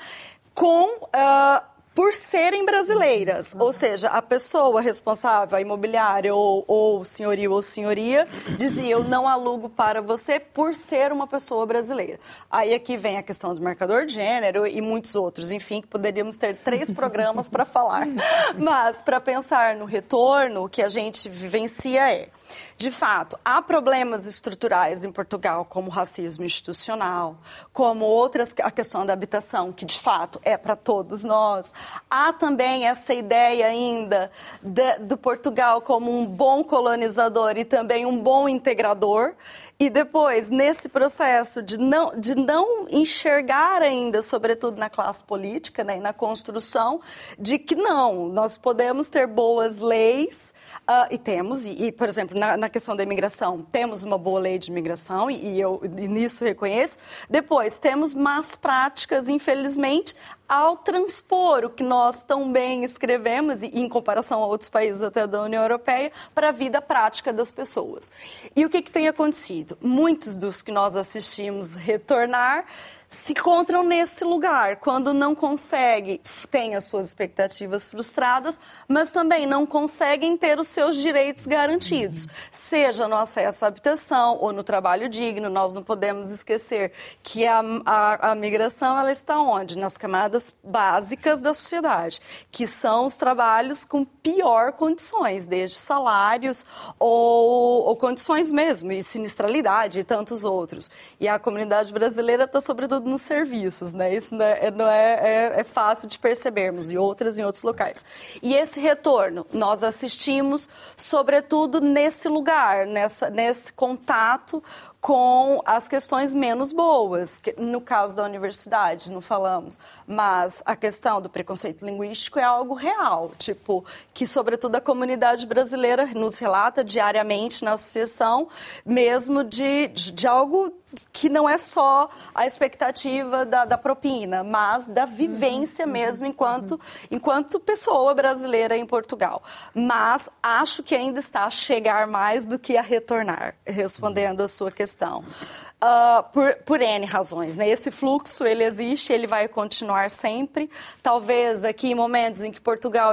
com uh, por serem brasileiras. Ou seja, a pessoa responsável, a imobiliária ou, ou senhorio ou senhoria, dizia: Eu não alugo para você por ser uma pessoa brasileira. Aí aqui vem a questão do marcador de gênero e muitos outros, enfim, que poderíamos ter três programas para falar. Mas, para pensar no retorno, o que a gente vivencia é. De fato, há problemas estruturais em Portugal, como racismo institucional, como outras, a questão da habitação, que de fato é para todos nós. Há também essa ideia ainda de, do Portugal como um bom colonizador e também um bom integrador. E depois, nesse processo de não, de não enxergar ainda, sobretudo na classe política né, e na construção, de que não, nós podemos ter boas leis, uh, e temos, e, e por exemplo, na, na, questão da imigração, temos uma boa lei de imigração, e, e eu e nisso reconheço. Depois, temos más práticas, infelizmente, ao transpor o que nós tão bem escrevemos, e em comparação a outros países até da União Europeia, para a vida prática das pessoas. E o que, que tem acontecido? Muitos dos que nós assistimos retornar se encontram nesse lugar, quando não conseguem, têm as suas expectativas frustradas, mas também não conseguem ter os seus direitos garantidos, uhum. seja no acesso à habitação ou no trabalho digno. Nós não podemos esquecer que a, a, a migração ela está onde? Nas camadas básicas da sociedade, que são os trabalhos com pior condições, desde salários ou, ou condições mesmo, e sinistralidade e tantos outros. E a comunidade brasileira está, sobretudo, nos serviços, né? Isso não, é, não é, é, é, fácil de percebermos, e outras em outros locais. E esse retorno, nós assistimos, sobretudo, nesse lugar, nessa, nesse contato com as questões menos boas. No caso da universidade, não falamos, mas a questão do preconceito linguístico é algo real, tipo, que sobretudo a comunidade brasileira nos relata diariamente na associação, mesmo de, de algo que não é só a expectativa da, da propina, mas da vivência mesmo enquanto, enquanto pessoa brasileira em Portugal. Mas acho que ainda está a chegar mais do que a retornar, respondendo a sua questão uh, por, por N razões. Né? Esse fluxo, ele existe, ele vai continuar sempre. Talvez aqui em momentos em que Portugal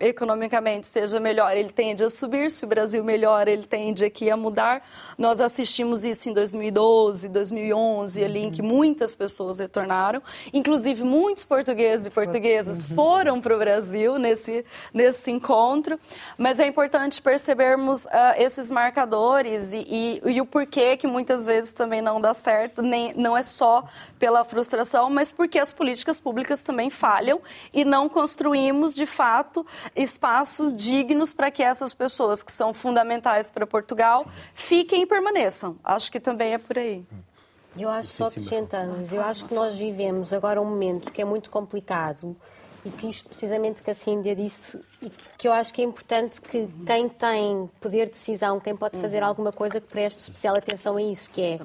economicamente seja melhor, ele tende a subir. Se o Brasil melhora, ele tende aqui a mudar. Nós assistimos isso em 2012, 2011, ali em que muitas pessoas retornaram. Inclusive, muitos portugueses e portuguesas foram para o Brasil nesse, nesse encontro. Mas é importante percebermos uh, esses marcadores e, e, e o porquê que muitas vezes também também não dá certo, nem, não é só pela frustração, mas porque as políticas públicas também falham e não construímos, de fato, espaços dignos para que essas pessoas que são fundamentais para Portugal fiquem e permaneçam. Acho que também é por aí. Eu acho, só acrescentando, eu acho que nós vivemos agora um momento que é muito complicado e que isto precisamente que a Cíndia disse e que eu acho que é importante que quem tem poder de decisão, quem pode fazer uhum. alguma coisa que preste especial atenção a isso, que é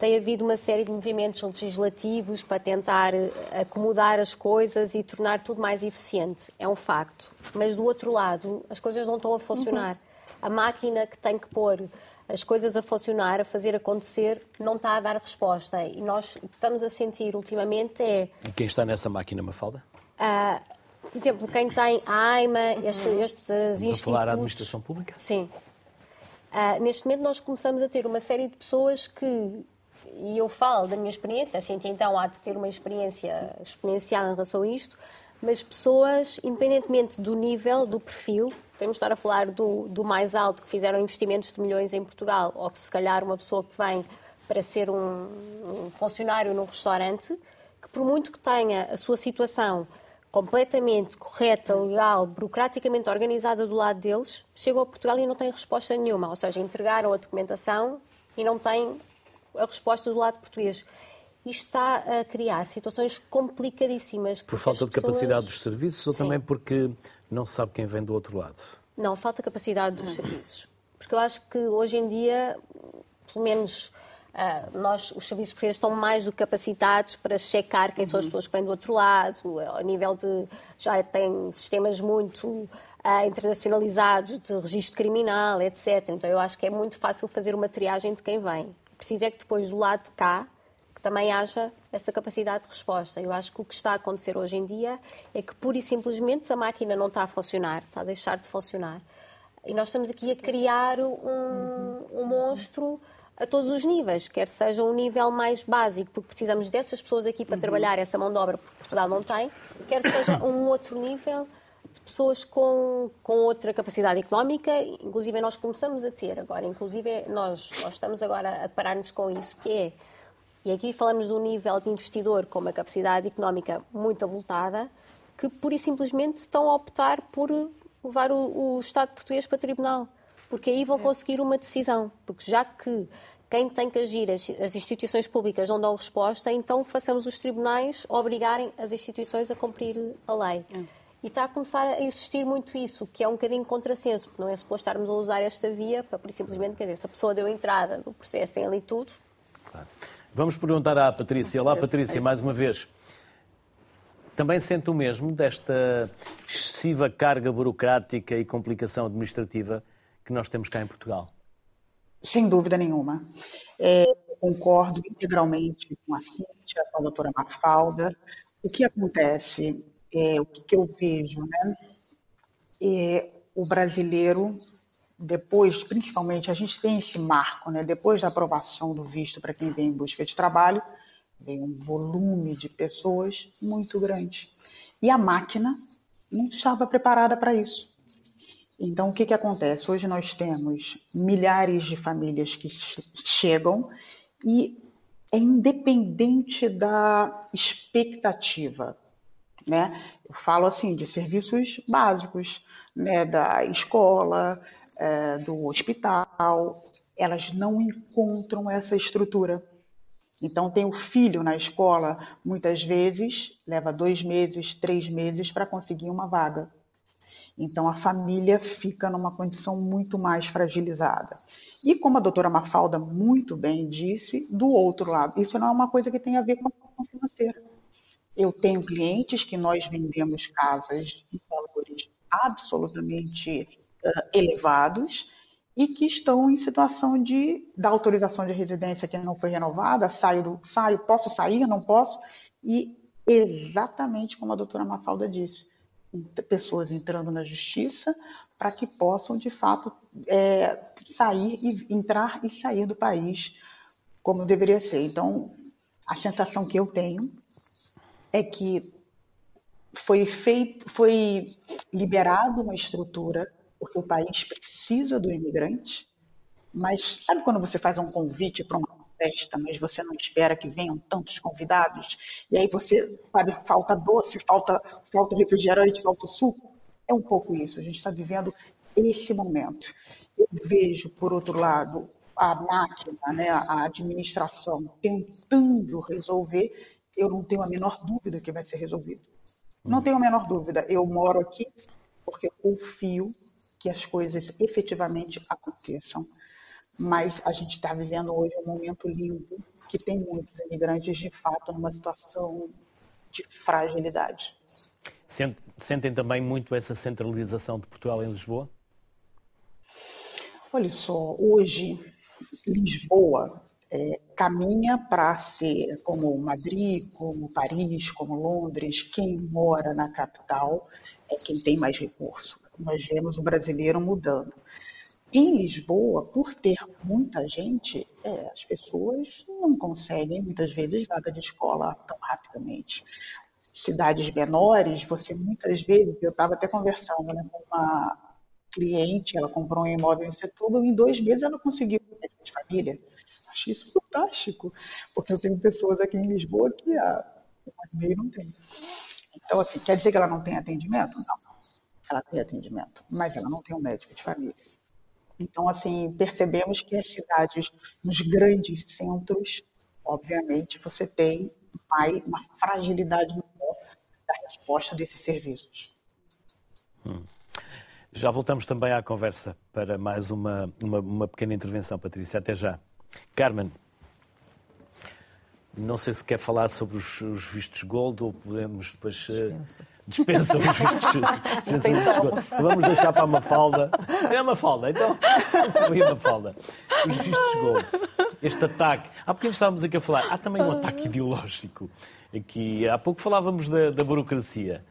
tem havido uma série de movimentos legislativos para tentar eh, acomodar as coisas e tornar tudo mais eficiente. É um facto. Mas do outro lado, as coisas não estão a funcionar. Uhum. A máquina que tem que pôr as coisas a funcionar, a fazer acontecer, não está a dar resposta. E nós estamos a sentir ultimamente é. E quem está nessa máquina, Mafalda? Uh, por exemplo, quem tem a AIMA, este, estes institutos... falar da administração pública? Sim. Uh, neste momento nós começamos a ter uma série de pessoas que e eu falo da minha experiência, assim, então há de ter uma experiência exponencial em relação a isto, mas pessoas, independentemente do nível, do perfil, temos de estar a falar do, do mais alto, que fizeram investimentos de milhões em Portugal, ou que se calhar uma pessoa que vem para ser um, um funcionário num restaurante, que por muito que tenha a sua situação completamente correta, legal, burocraticamente organizada do lado deles, chegam a Portugal e não têm resposta nenhuma. Ou seja, entregaram a documentação e não têm a resposta do lado português. Isto está a criar situações complicadíssimas. Por falta de pessoas... capacidade dos serviços ou Sim. também porque não se sabe quem vem do outro lado? Não, falta capacidade dos serviços. Porque eu acho que hoje em dia, pelo menos Uh, nós, os serviços portugueses estão mais do que capacitados para checar quem uhum. são as uhum. pessoas que vêm do outro lado, a nível de. já tem sistemas muito uh, internacionalizados de registro criminal, etc. Então eu acho que é muito fácil fazer uma triagem de quem vem. Preciso é que depois do lado de cá que também haja essa capacidade de resposta. Eu acho que o que está a acontecer hoje em dia é que pura e simplesmente a máquina não está a funcionar, está a deixar de funcionar. E nós estamos aqui a criar um, um monstro a todos os níveis, quer seja um nível mais básico, porque precisamos dessas pessoas aqui para uhum. trabalhar essa mão de obra, porque Portugal não tem, quer seja um outro nível de pessoas com, com outra capacidade económica, inclusive nós começamos a ter agora, inclusive nós, nós estamos agora a parar-nos com isso, que é, e aqui falamos de um nível de investidor com uma capacidade económica muito avultada, que pura e simplesmente estão a optar por levar o, o Estado português para tribunal porque aí vão conseguir uma decisão. Porque já que quem tem que agir, as, as, instituições públicas não dão resposta, então façamos os tribunais obrigarem as instituições a cumprir a lei. É. E está a começar a existir muito isso, que é um bocadinho contrassenso, porque não é suposto estarmos a usar esta via para, simplesmente, quer dizer, se a pessoa deu entrada do processo, tem ali tudo. Claro. Vamos perguntar à Patrícia. Olá, Patrícia, mais uma vez. Também sente o mesmo desta excessiva carga burocrática e complicação administrativa que nós temos cá em Portugal? Sem dúvida nenhuma. É, concordo integralmente com a Cíntia, com a doutora Mafalda. O que acontece, é, o que, que eu vejo, né? É, o brasileiro, depois, principalmente, a gente tem esse marco, né? Depois da aprovação do visto para quem vem em busca de trabalho, vem um volume de pessoas muito grande. E a máquina não estava preparada para isso. Então, o que, que acontece? Hoje nós temos milhares de famílias que chegam e é independente da expectativa. Né? Eu falo assim de serviços básicos, né? da escola, é, do hospital, elas não encontram essa estrutura. Então, tem o filho na escola, muitas vezes leva dois meses, três meses para conseguir uma vaga. Então, a família fica numa condição muito mais fragilizada. E como a doutora Mafalda muito bem disse, do outro lado, isso não é uma coisa que tem a ver com a questão financeira. Eu tenho clientes que nós vendemos casas de valores absolutamente uh, elevados e que estão em situação de da autorização de residência que não foi renovada, saio, saio, posso sair, não posso, e exatamente como a doutora Mafalda disse, pessoas entrando na justiça para que possam, de fato, é, sair e entrar e sair do país como deveria ser. Então, a sensação que eu tenho é que foi feito, foi liberado uma estrutura porque o país precisa do imigrante, mas sabe quando você faz um convite para uma festa, mas você não espera que venham tantos convidados, e aí você, sabe, falta doce, falta, falta refrigerante, falta suco. É um pouco isso, a gente está vivendo esse momento. Eu vejo, por outro lado, a máquina, né, a administração tentando resolver, eu não tenho a menor dúvida que vai ser resolvido. Não tenho a menor dúvida. Eu moro aqui porque eu confio que as coisas efetivamente aconteçam mas a gente está vivendo hoje um momento lindo que tem muitos imigrantes de fato numa situação de fragilidade. Sentem também muito essa centralização de Portugal em Lisboa? Olha só, hoje Lisboa é, caminha para ser como Madrid, como Paris, como Londres. Quem mora na capital é quem tem mais recurso. Nós vemos o brasileiro mudando. Em Lisboa, por ter muita gente, é, as pessoas não conseguem, muitas vezes, vaga de escola tão rapidamente. Cidades menores, você muitas vezes, eu estava até conversando né, com uma cliente, ela comprou um imóvel em Setúbal, em dois meses ela conseguiu um de família. Acho isso fantástico, porque eu tenho pessoas aqui em Lisboa que há um ano e meio não tem. Então, assim, quer dizer que ela não tem atendimento? Não. Ela tem atendimento, mas ela não tem um médico de família. Então, assim, percebemos que as cidades, nos grandes centros, obviamente, você tem mais, uma fragilidade maior da resposta desses serviços. Hum. Já voltamos também à conversa para mais uma, uma, uma pequena intervenção, Patrícia. Até já. Carmen, não sei se quer falar sobre os, os vistos gold ou podemos depois. Dispensa. Uh, dispensa os vistos, vistos Vamos deixar para a Mafalda. É uma falda, então. Foi uma falda. Os vistos gold. Este ataque. Há pouquinho estávamos aqui a falar. Há também um ataque ideológico. Aqui, há pouco falávamos da, da burocracia.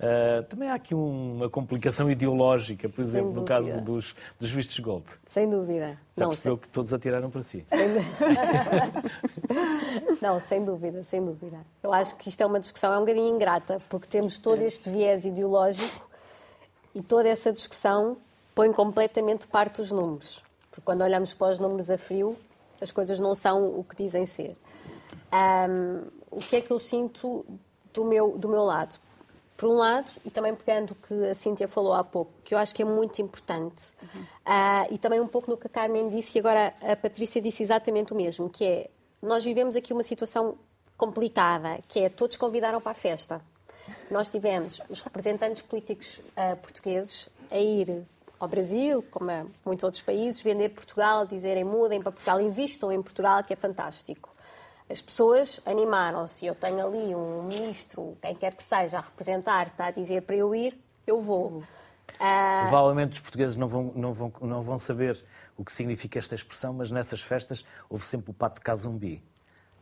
Uh, também há aqui uma complicação ideológica, por exemplo, no caso dos, dos vistos gold. Sem dúvida. Já não, percebeu sem... que todos atiraram para si. Sem... não, sem dúvida, sem dúvida. Eu acho que isto é uma discussão, é um bocadinho ingrata, porque temos todo este viés ideológico e toda essa discussão põe completamente parte os números. Porque quando olhamos para os números a frio, as coisas não são o que dizem ser. Um, o que é que eu sinto do meu, do meu lado? Por um lado, e também pegando o que a Cíntia falou há pouco, que eu acho que é muito importante, uhum. uh, e também um pouco no que a Carmen disse, e agora a Patrícia disse exatamente o mesmo, que é, nós vivemos aqui uma situação complicada, que é, todos convidaram para a festa. Nós tivemos os representantes políticos uh, portugueses a ir ao Brasil, como a muitos outros países, vender Portugal, dizerem mudem para Portugal, invistam em Portugal, que é fantástico. As pessoas animaram-se. Eu tenho ali um ministro, quem quer que seja, a representar, está a dizer para eu ir, eu vou. Uh... Provavelmente os portugueses não vão, não, vão, não vão saber o que significa esta expressão, mas nessas festas houve sempre o pato de Casumbi.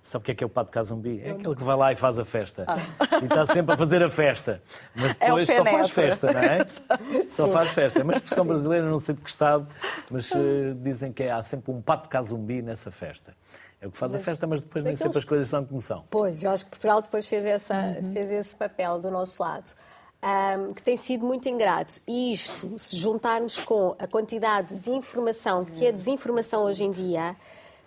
Sabe o que é que é o pato de Casumbi? É aquele que vai lá e faz a festa. Ah. E está sempre a fazer a festa. Mas é depois é só faz festa, não é? só Sim. faz festa. É uma expressão brasileira, não sei de que estado, mas uh, dizem que há sempre um pato de Casumbi nessa festa. É o que faz mas, a festa, mas depois nem sempre as coisas são como são. Pois, eu acho que Portugal depois fez, essa, uhum. fez esse papel do nosso lado. Um, que tem sido muito ingrato. E isto, se juntarmos com a quantidade de informação que é desinformação hoje em dia,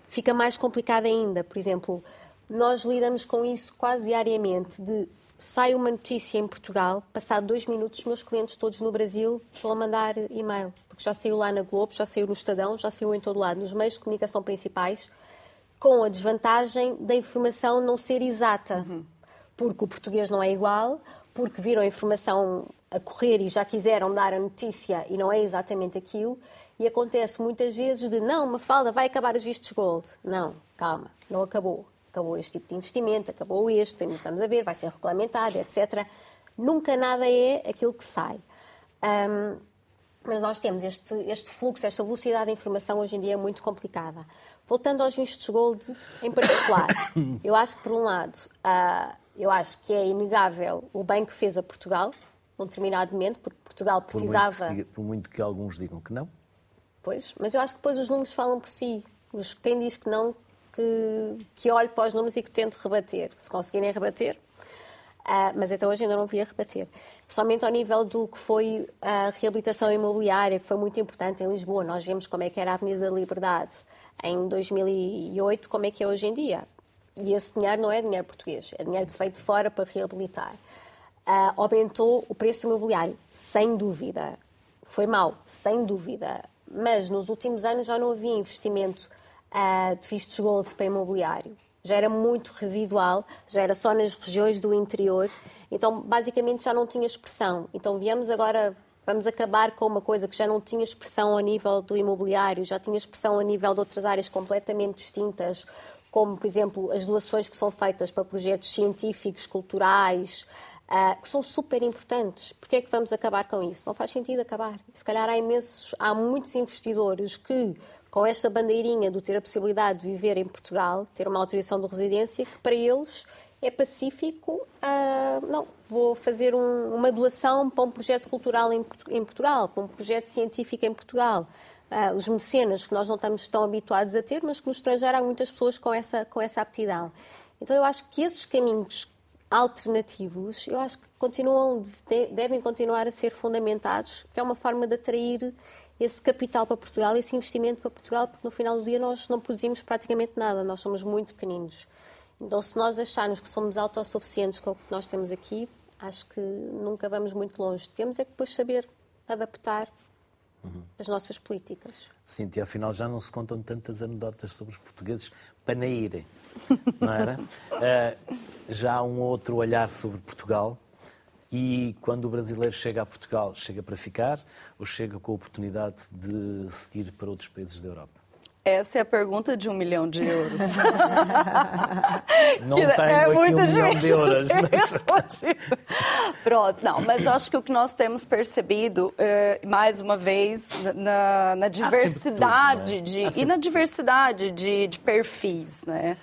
fica mais complicado ainda. Por exemplo, nós lidamos com isso quase diariamente, de sai uma notícia em Portugal, passado dois minutos, os meus clientes todos no Brasil estão a mandar e-mail, porque já saiu lá na Globo, já saiu no Estadão, já saiu em todo lado, nos meios de comunicação principais, com a desvantagem da informação não ser exata, uhum. porque o português não é igual, porque viram a informação a correr e já quiseram dar a notícia e não é exatamente aquilo. E acontece muitas vezes de não, Mafalda, vai acabar os vistos gold. Não, calma, não acabou. Acabou este tipo de investimento, acabou este, estamos a ver, vai ser regulamentado, etc. Nunca nada é aquilo que sai. Um, mas nós temos este, este fluxo, esta velocidade de informação hoje em dia é muito complicada. Voltando aos vistos gold em particular, eu acho que, por um lado, uh, eu acho que é inegável o bem que fez a Portugal, num determinado momento, porque Portugal precisava... Por muito, diga, por muito que alguns digam que não. Pois, mas eu acho que depois os números falam por si. Os, quem diz que não, que, que olhe para os números e que tente rebater. Se conseguirem rebater, Uh, mas até hoje ainda não vi a rebater. Principalmente ao nível do que foi a reabilitação imobiliária, que foi muito importante em Lisboa. Nós vemos como é que era a Avenida da Liberdade em 2008, como é que é hoje em dia. E esse dinheiro não é dinheiro português, é dinheiro que veio de fora para reabilitar. Uh, aumentou o preço imobiliário, sem dúvida. Foi mal, sem dúvida. Mas nos últimos anos já não havia investimento uh, de vistos gold para imobiliário. Já era muito residual, já era só nas regiões do interior. Então, basicamente, já não tinha expressão. Então, viemos agora Vamos acabar com uma coisa que já não tinha expressão a nível do imobiliário, já tinha expressão a nível de outras áreas completamente distintas, como, por exemplo, as doações que são feitas para projetos científicos, culturais, uh, que são super importantes. Porquê é que vamos acabar com isso? Não faz sentido acabar. Se calhar há imensos, há muitos investidores que, com esta bandeirinha de ter a possibilidade de viver em Portugal, ter uma autorização de residência, que para eles é pacífico, uh, não, vou fazer um, uma doação para um projeto cultural em, em, Portugal, para um projeto científico em Portugal. uh, os mecenas que nós não estamos tão habituados a ter, mas que no estrangeiro há muitas pessoas com essa, com essa aptidão. Então eu acho que esses caminhos alternativos, eu acho que continuam, devem continuar a ser fundamentados, que é uma forma de atrair esse capital para Portugal, esse investimento para Portugal, porque no final do dia nós não produzimos praticamente nada, nós somos muito pequeninos. Então, se nós acharmos que somos autossuficientes com o que nós temos aqui, acho que nunca vamos muito longe. Temos é que depois saber adaptar uhum. as nossas políticas. Sim, e afinal já não se contam tantas anedotas sobre os portugueses para não irem, não era? uh, já há um outro olhar sobre Portugal e quando o brasileiro chega a Portugal, chega para ficar ou chega com a oportunidade de seguir para outros países da Europa? Essa é a pergunta de um milhão de euros. Não que tenho é muito um milhão de euros. Mas... Pronto, não, mas acho que o que nós temos percebido, eh, mais uma vez, na, na diversidade tudo, né? de. E na diversidade de, de perfis, né?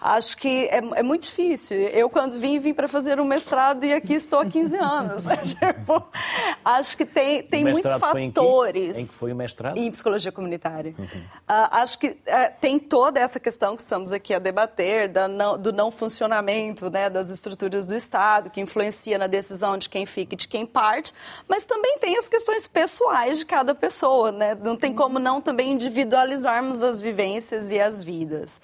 Acho que é, é, muito difícil. Eu, quando vim, vim para fazer um mestrado e aqui estou há 15 anos. tipo, acho que tem, tem muitos fatores. Em, em, que foi o mestrado? Em psicologia comunitária. Uhum. Uh, acho que uh, tem toda essa questão que estamos aqui a debater não, do não funcionamento né, das estruturas do Estado, que influencia na decisão de quem fica e de quem parte, mas também tem as questões pessoais de cada pessoa. Né? Não tem como não também individualizarmos as vivências e as vidas.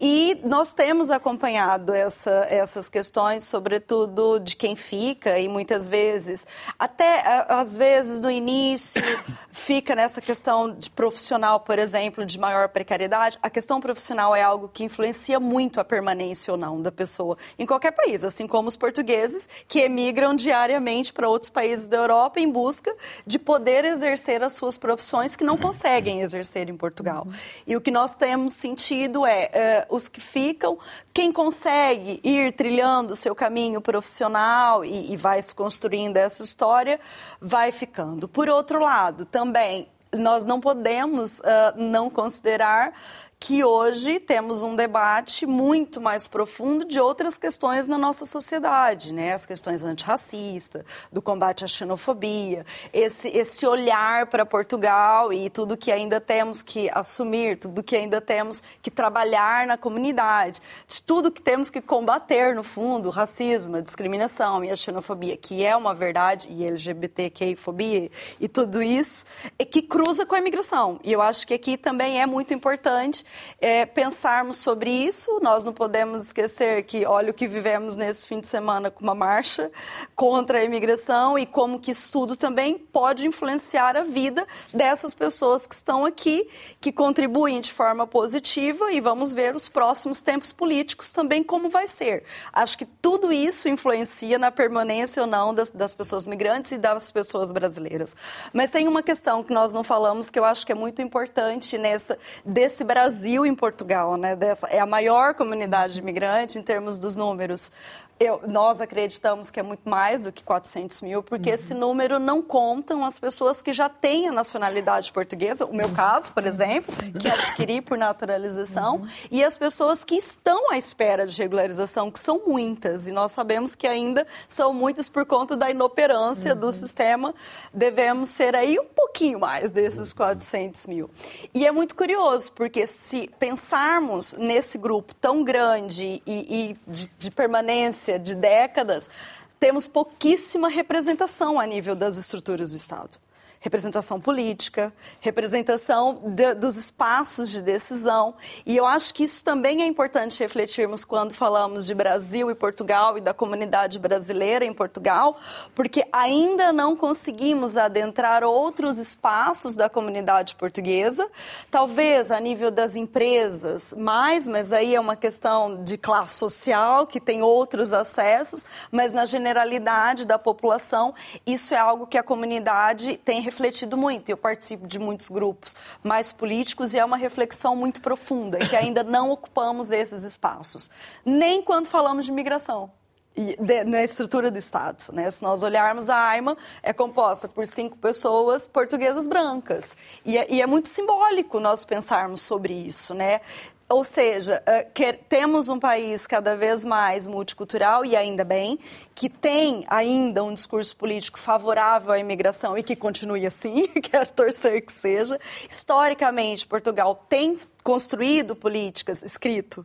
E nós temos acompanhado essa, essas questões, sobretudo de quem fica, e muitas vezes, até às vezes no início, fica nessa questão de profissional, por exemplo, de maior precariedade. A questão profissional é algo que influencia muito a permanência ou não da pessoa em qualquer país, assim como os portugueses que emigram diariamente para outros países da Europa em busca de poder exercer as suas profissões que não conseguem exercer em Portugal. E o que nós temos sentido é uh, os que ficam então, quem consegue ir trilhando o seu caminho profissional e, e vai se construindo essa história, vai ficando. Por outro lado, também nós não podemos uh, não considerar que hoje temos um debate muito mais profundo de outras questões na nossa sociedade, né? As questões antirracistas, do combate à xenofobia, esse, esse olhar para Portugal e tudo que ainda temos que assumir, tudo que ainda temos que trabalhar na comunidade, de tudo que temos que combater, no fundo, o racismo, a discriminação e a xenofobia, que é uma verdade, e LGBTQI-fobia e tudo isso, é que cruza com a imigração. E eu acho que aqui também é muito importante é, pensarmos sobre isso. Nós não podemos esquecer que, olha o que vivemos nesse fim de semana com uma marcha contra a imigração e como que isso tudo também pode influenciar a vida dessas pessoas que estão aqui, que contribuem de forma positiva e vamos ver os próximos tempos políticos também como vai ser. Acho que tudo isso influencia na permanência ou não das, das pessoas migrantes e das pessoas brasileiras. Mas tem uma questão que nós não falamos que eu acho que é muito importante nessa desse Brasil Brasil em Portugal, né? Dessa, é a maior comunidade imigrante em termos dos números eu, nós acreditamos que é muito mais do que 400 mil, porque uhum. esse número não contam as pessoas que já têm a nacionalidade portuguesa, o meu caso, por exemplo, que adquiri por naturalização, uhum. e as pessoas que estão à espera de regularização, que são muitas, e nós sabemos que ainda são muitas por conta da inoperância uhum. do sistema, devemos ser aí um pouquinho mais desses 400 mil. E é muito curioso, porque se pensarmos nesse grupo tão grande e, e de, de permanência, de décadas, temos pouquíssima representação a nível das estruturas do Estado representação política, representação de, dos espaços de decisão. E eu acho que isso também é importante refletirmos quando falamos de Brasil e Portugal e da comunidade brasileira em Portugal, porque ainda não conseguimos adentrar outros espaços da comunidade portuguesa, talvez a nível das empresas mais, mas aí é uma questão de classe social que tem outros acessos, mas na generalidade da população, isso é algo que a comunidade tem refletido muito. Eu participo de muitos grupos mais políticos e é uma reflexão muito profunda que ainda não ocupamos esses espaços, nem quando falamos de migração. De, na estrutura do Estado. Né? Se nós olharmos a AIMA, é composta por cinco pessoas portuguesas brancas. E é, e é muito simbólico nós pensarmos sobre isso. Né? Ou seja, quer, temos um país cada vez mais multicultural, e ainda bem, que tem ainda um discurso político favorável à imigração e que continue assim, quero torcer que seja. Historicamente, Portugal tem construído políticas, escrito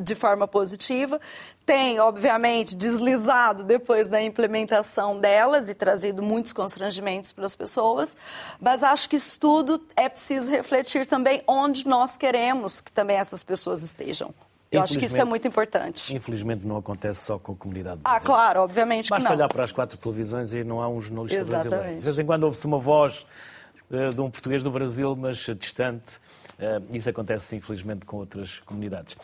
de forma positiva, tem, obviamente, deslizado depois da implementação delas e trazido muitos constrangimentos para as pessoas, mas acho que isso tudo é preciso refletir também onde nós queremos que também essas pessoas estejam. Eu acho que isso é muito importante. Infelizmente não acontece só com a comunidade brasileira. Ah, claro, obviamente Basta que não. olhar para as quatro televisões e não há um jornalista Exatamente. brasileiro. De vez em quando ouve-se uma voz uh, de um português do Brasil, mas distante. Uh, isso acontece, infelizmente, com outras comunidades.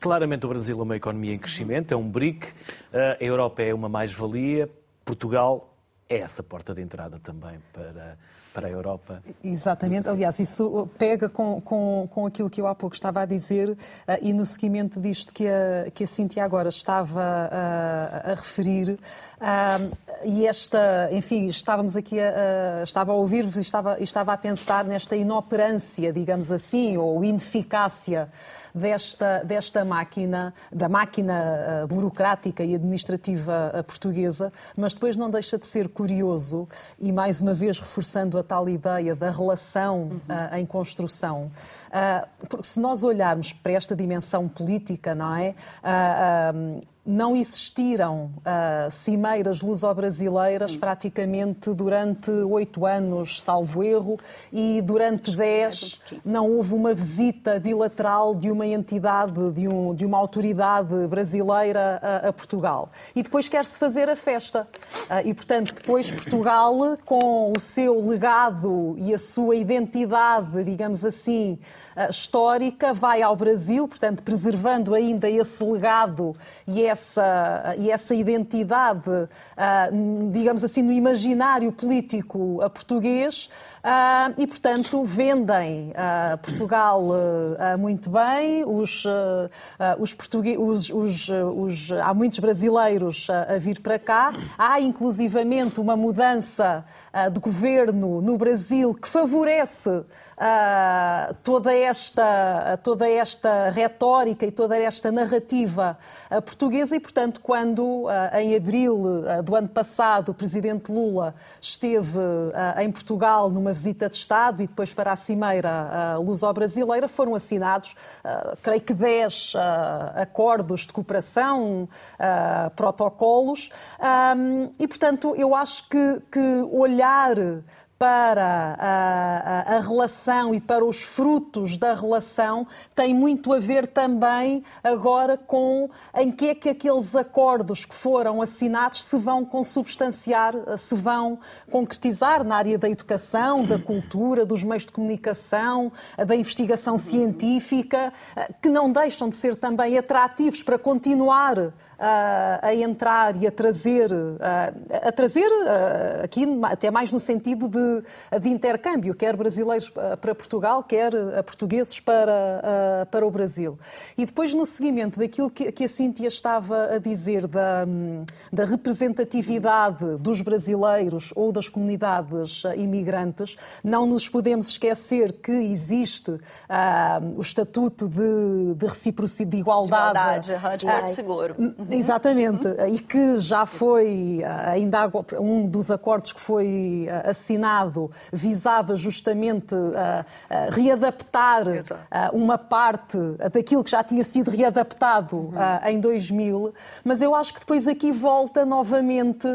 Claramente o Brasil é uma economia em crescimento, é um BRIC, a Europa é uma mais-valia, Portugal é essa porta de entrada também para, para a Europa. Exatamente, aliás, isso pega com, com, com aquilo que eu há pouco estava a dizer uh, e no seguimento disto que a, que a Cintia agora estava a, a referir. Uh, e esta, enfim, estávamos aqui a, a estava a ouvir-vos e estava, estava a pensar nesta inoperância, digamos assim, ou ineficácia desta, desta máquina, da máquina uh, burocrática e administrativa uh, portuguesa, mas depois não deixa de ser curioso e, mais uma vez, reforçando a tal ideia da relação uhum. uh, em construção. porque se nós olharmos para esta dimensão política, não é? Não existiram uh, cimeiras luso-brasileiras praticamente durante oito anos, salvo erro, e durante dez não houve uma visita bilateral de uma entidade, de, um, de uma autoridade brasileira a, a Portugal. E depois quer-se fazer a festa. Uh, e, portanto, depois Portugal, com o seu legado e a sua identidade, digamos assim, uh, histórica, vai ao Brasil, portanto, preservando ainda esse legado e essa essa, e essa identidade, ah, digamos assim, no imaginário político português ah, e, portanto, vendem Portugal ah, muito bem. Os, os os, os, os, há muitos brasileiros a vir para cá. Há, inclusivamente, uma mudança de governo no Brasil que favorece uh, toda, esta, toda esta retórica e toda esta narrativa uh, portuguesa e, portanto, quando uh, em abril do ano passado o presidente Lula esteve em Portugal numa visita de Estado e depois para a cimeira luso-brasileira, foram assinados, creio que 10 acordos de cooperação, protocolos, e, portanto, eu acho que, que olhar para a, a, a, relação e para os frutos da relação tem muito a ver também agora com em que é que aqueles acordos que foram assinados se vão consubstanciar, se vão concretizar na área da educação, da cultura, dos meios de comunicação, da investigação científica, que não deixam de ser também atrativos para continuar a entrar e a trazer, a trazer aqui até mais no sentido de, de intercâmbio, quer brasileiros para Portugal, quer portugueses para, para o Brasil. E depois, no seguimento daquilo que a Cíntia estava a dizer da, da representatividade dos brasileiros ou das comunidades imigrantes, não nos podemos esquecer que existe uh, o Estatuto de, de reciprocidade, de igualdade. De igualdade, de uh, seguro. Uhum. Exatamente, e que já foi, ainda um dos acordos que foi eh, assinado visava justamente uh, readaptar uma parte daquilo que já tinha sido readaptado uhum. em 2000, mas eu acho que depois aqui volta novamente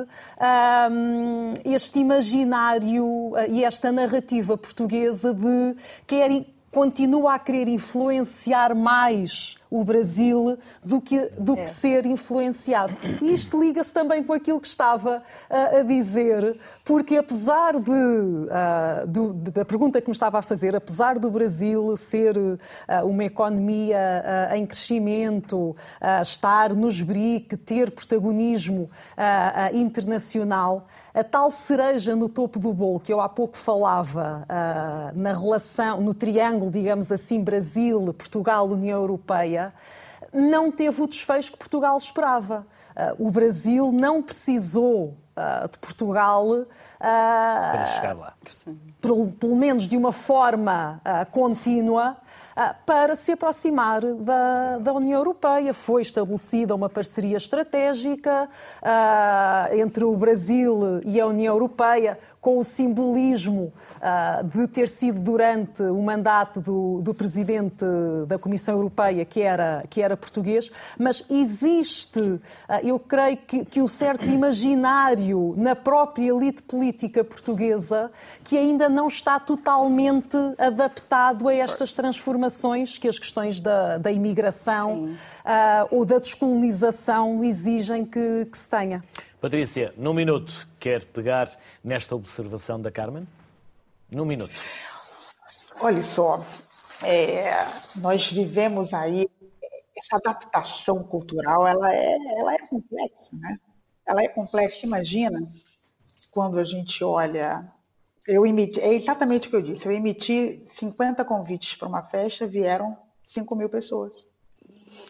este imaginário e esta narrativa portuguesa de querem continua a querer influenciar mais o Brasil do que, do é. que ser influenciado. E isto liga-se também com aquilo que estava uh, a dizer, porque apesar de, uh, do, da pergunta que me estava a fazer, apesar do Brasil ser uh, uma economia em crescimento, estar nos BRIC, ter protagonismo internacional, a tal cereja no topo do bolo que eu há pouco falava na relação, no triângulo, digamos assim, Brasil, Portugal, União Europeia, não teve o desfecho que Portugal esperava. Ah, o Brasil não precisou uh, de Portugal uh, para chegar lá. Pelo, pelo, menos de uma forma uh, contínua para se aproximar da, da, União Europeia. Foi estabelecida uma parceria estratégica entre o Brasil e a União Europeia com o simbolismo uh, de ter sido durante o mandato do, do, presidente da Comissão Europeia, que era, que era português, mas existe, uh, eu creio que, que um certo imaginário na própria elite política portuguesa que ainda não está totalmente adaptado a estas transformações que as questões da, da imigração uh, ou da descolonização exigem que, que se tenha. Patrícia, num minuto, quer pegar nesta observação da Carmen? Num minuto. Olha só, é, nós vivemos aí essa adaptação cultural, ela é, ela é complexa, né? Ela é complexa. Imagina quando a gente olha, eu emiti, é exatamente o que eu disse. Eu emiti 50 convites para uma festa, vieram 5 mil pessoas.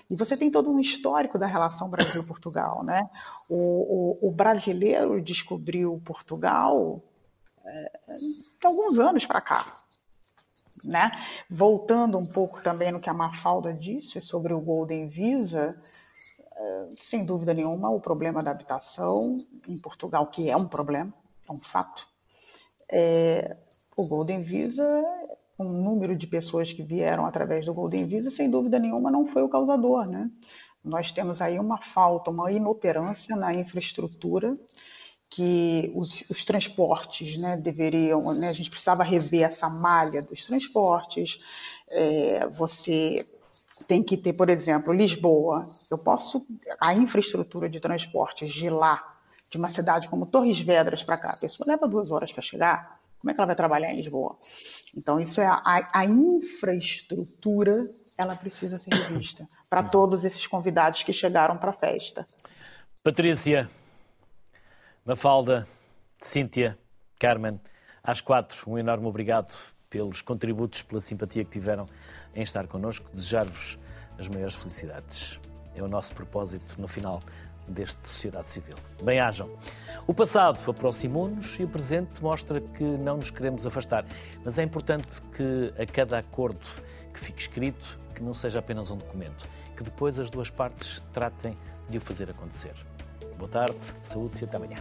E você tem todo um histórico da relação Brasil-Portugal, né? O, o, o, brasileiro descobriu Portugal é, de alguns anos para cá, né? Voltando um pouco também no que a Mafalda disse sobre o Golden Visa, é, sem dúvida nenhuma, o problema da habitação em Portugal, que é um problema, é um fato, é, o Golden Visa um número de pessoas que vieram através do Golden Visa, sem dúvida nenhuma, não foi o causador. Né? Nós temos aí uma falta, uma inoperância na infraestrutura que os, os transportes né, deveriam, né, a gente precisava rever essa malha dos transportes. É, você tem que ter, por exemplo, Lisboa. Eu posso a infraestrutura de transportes de lá, de uma cidade como Torres Vedras para cá, a pessoa leva duas horas para chegar. Como é que ela vai trabalhar em Lisboa? Então, isso é a, a infraestrutura, ela precisa ser revista para todos esses convidados que chegaram para a festa. Patrícia, Mafalda, Cíntia, Carmen, às quatro, um enorme obrigado pelos contributos, pela simpatia que tiveram em estar connosco. Desejar-vos as maiores felicidades. É o nosso propósito no final deste sociedade civil. Bem-ajam. O passado aproximou-nos e o presente mostra que não nos queremos afastar. Mas é importante que a cada acordo que fique escrito, que não seja apenas um documento, que depois as duas partes tratem de o fazer acontecer. Boa tarde, saúde e até amanhã.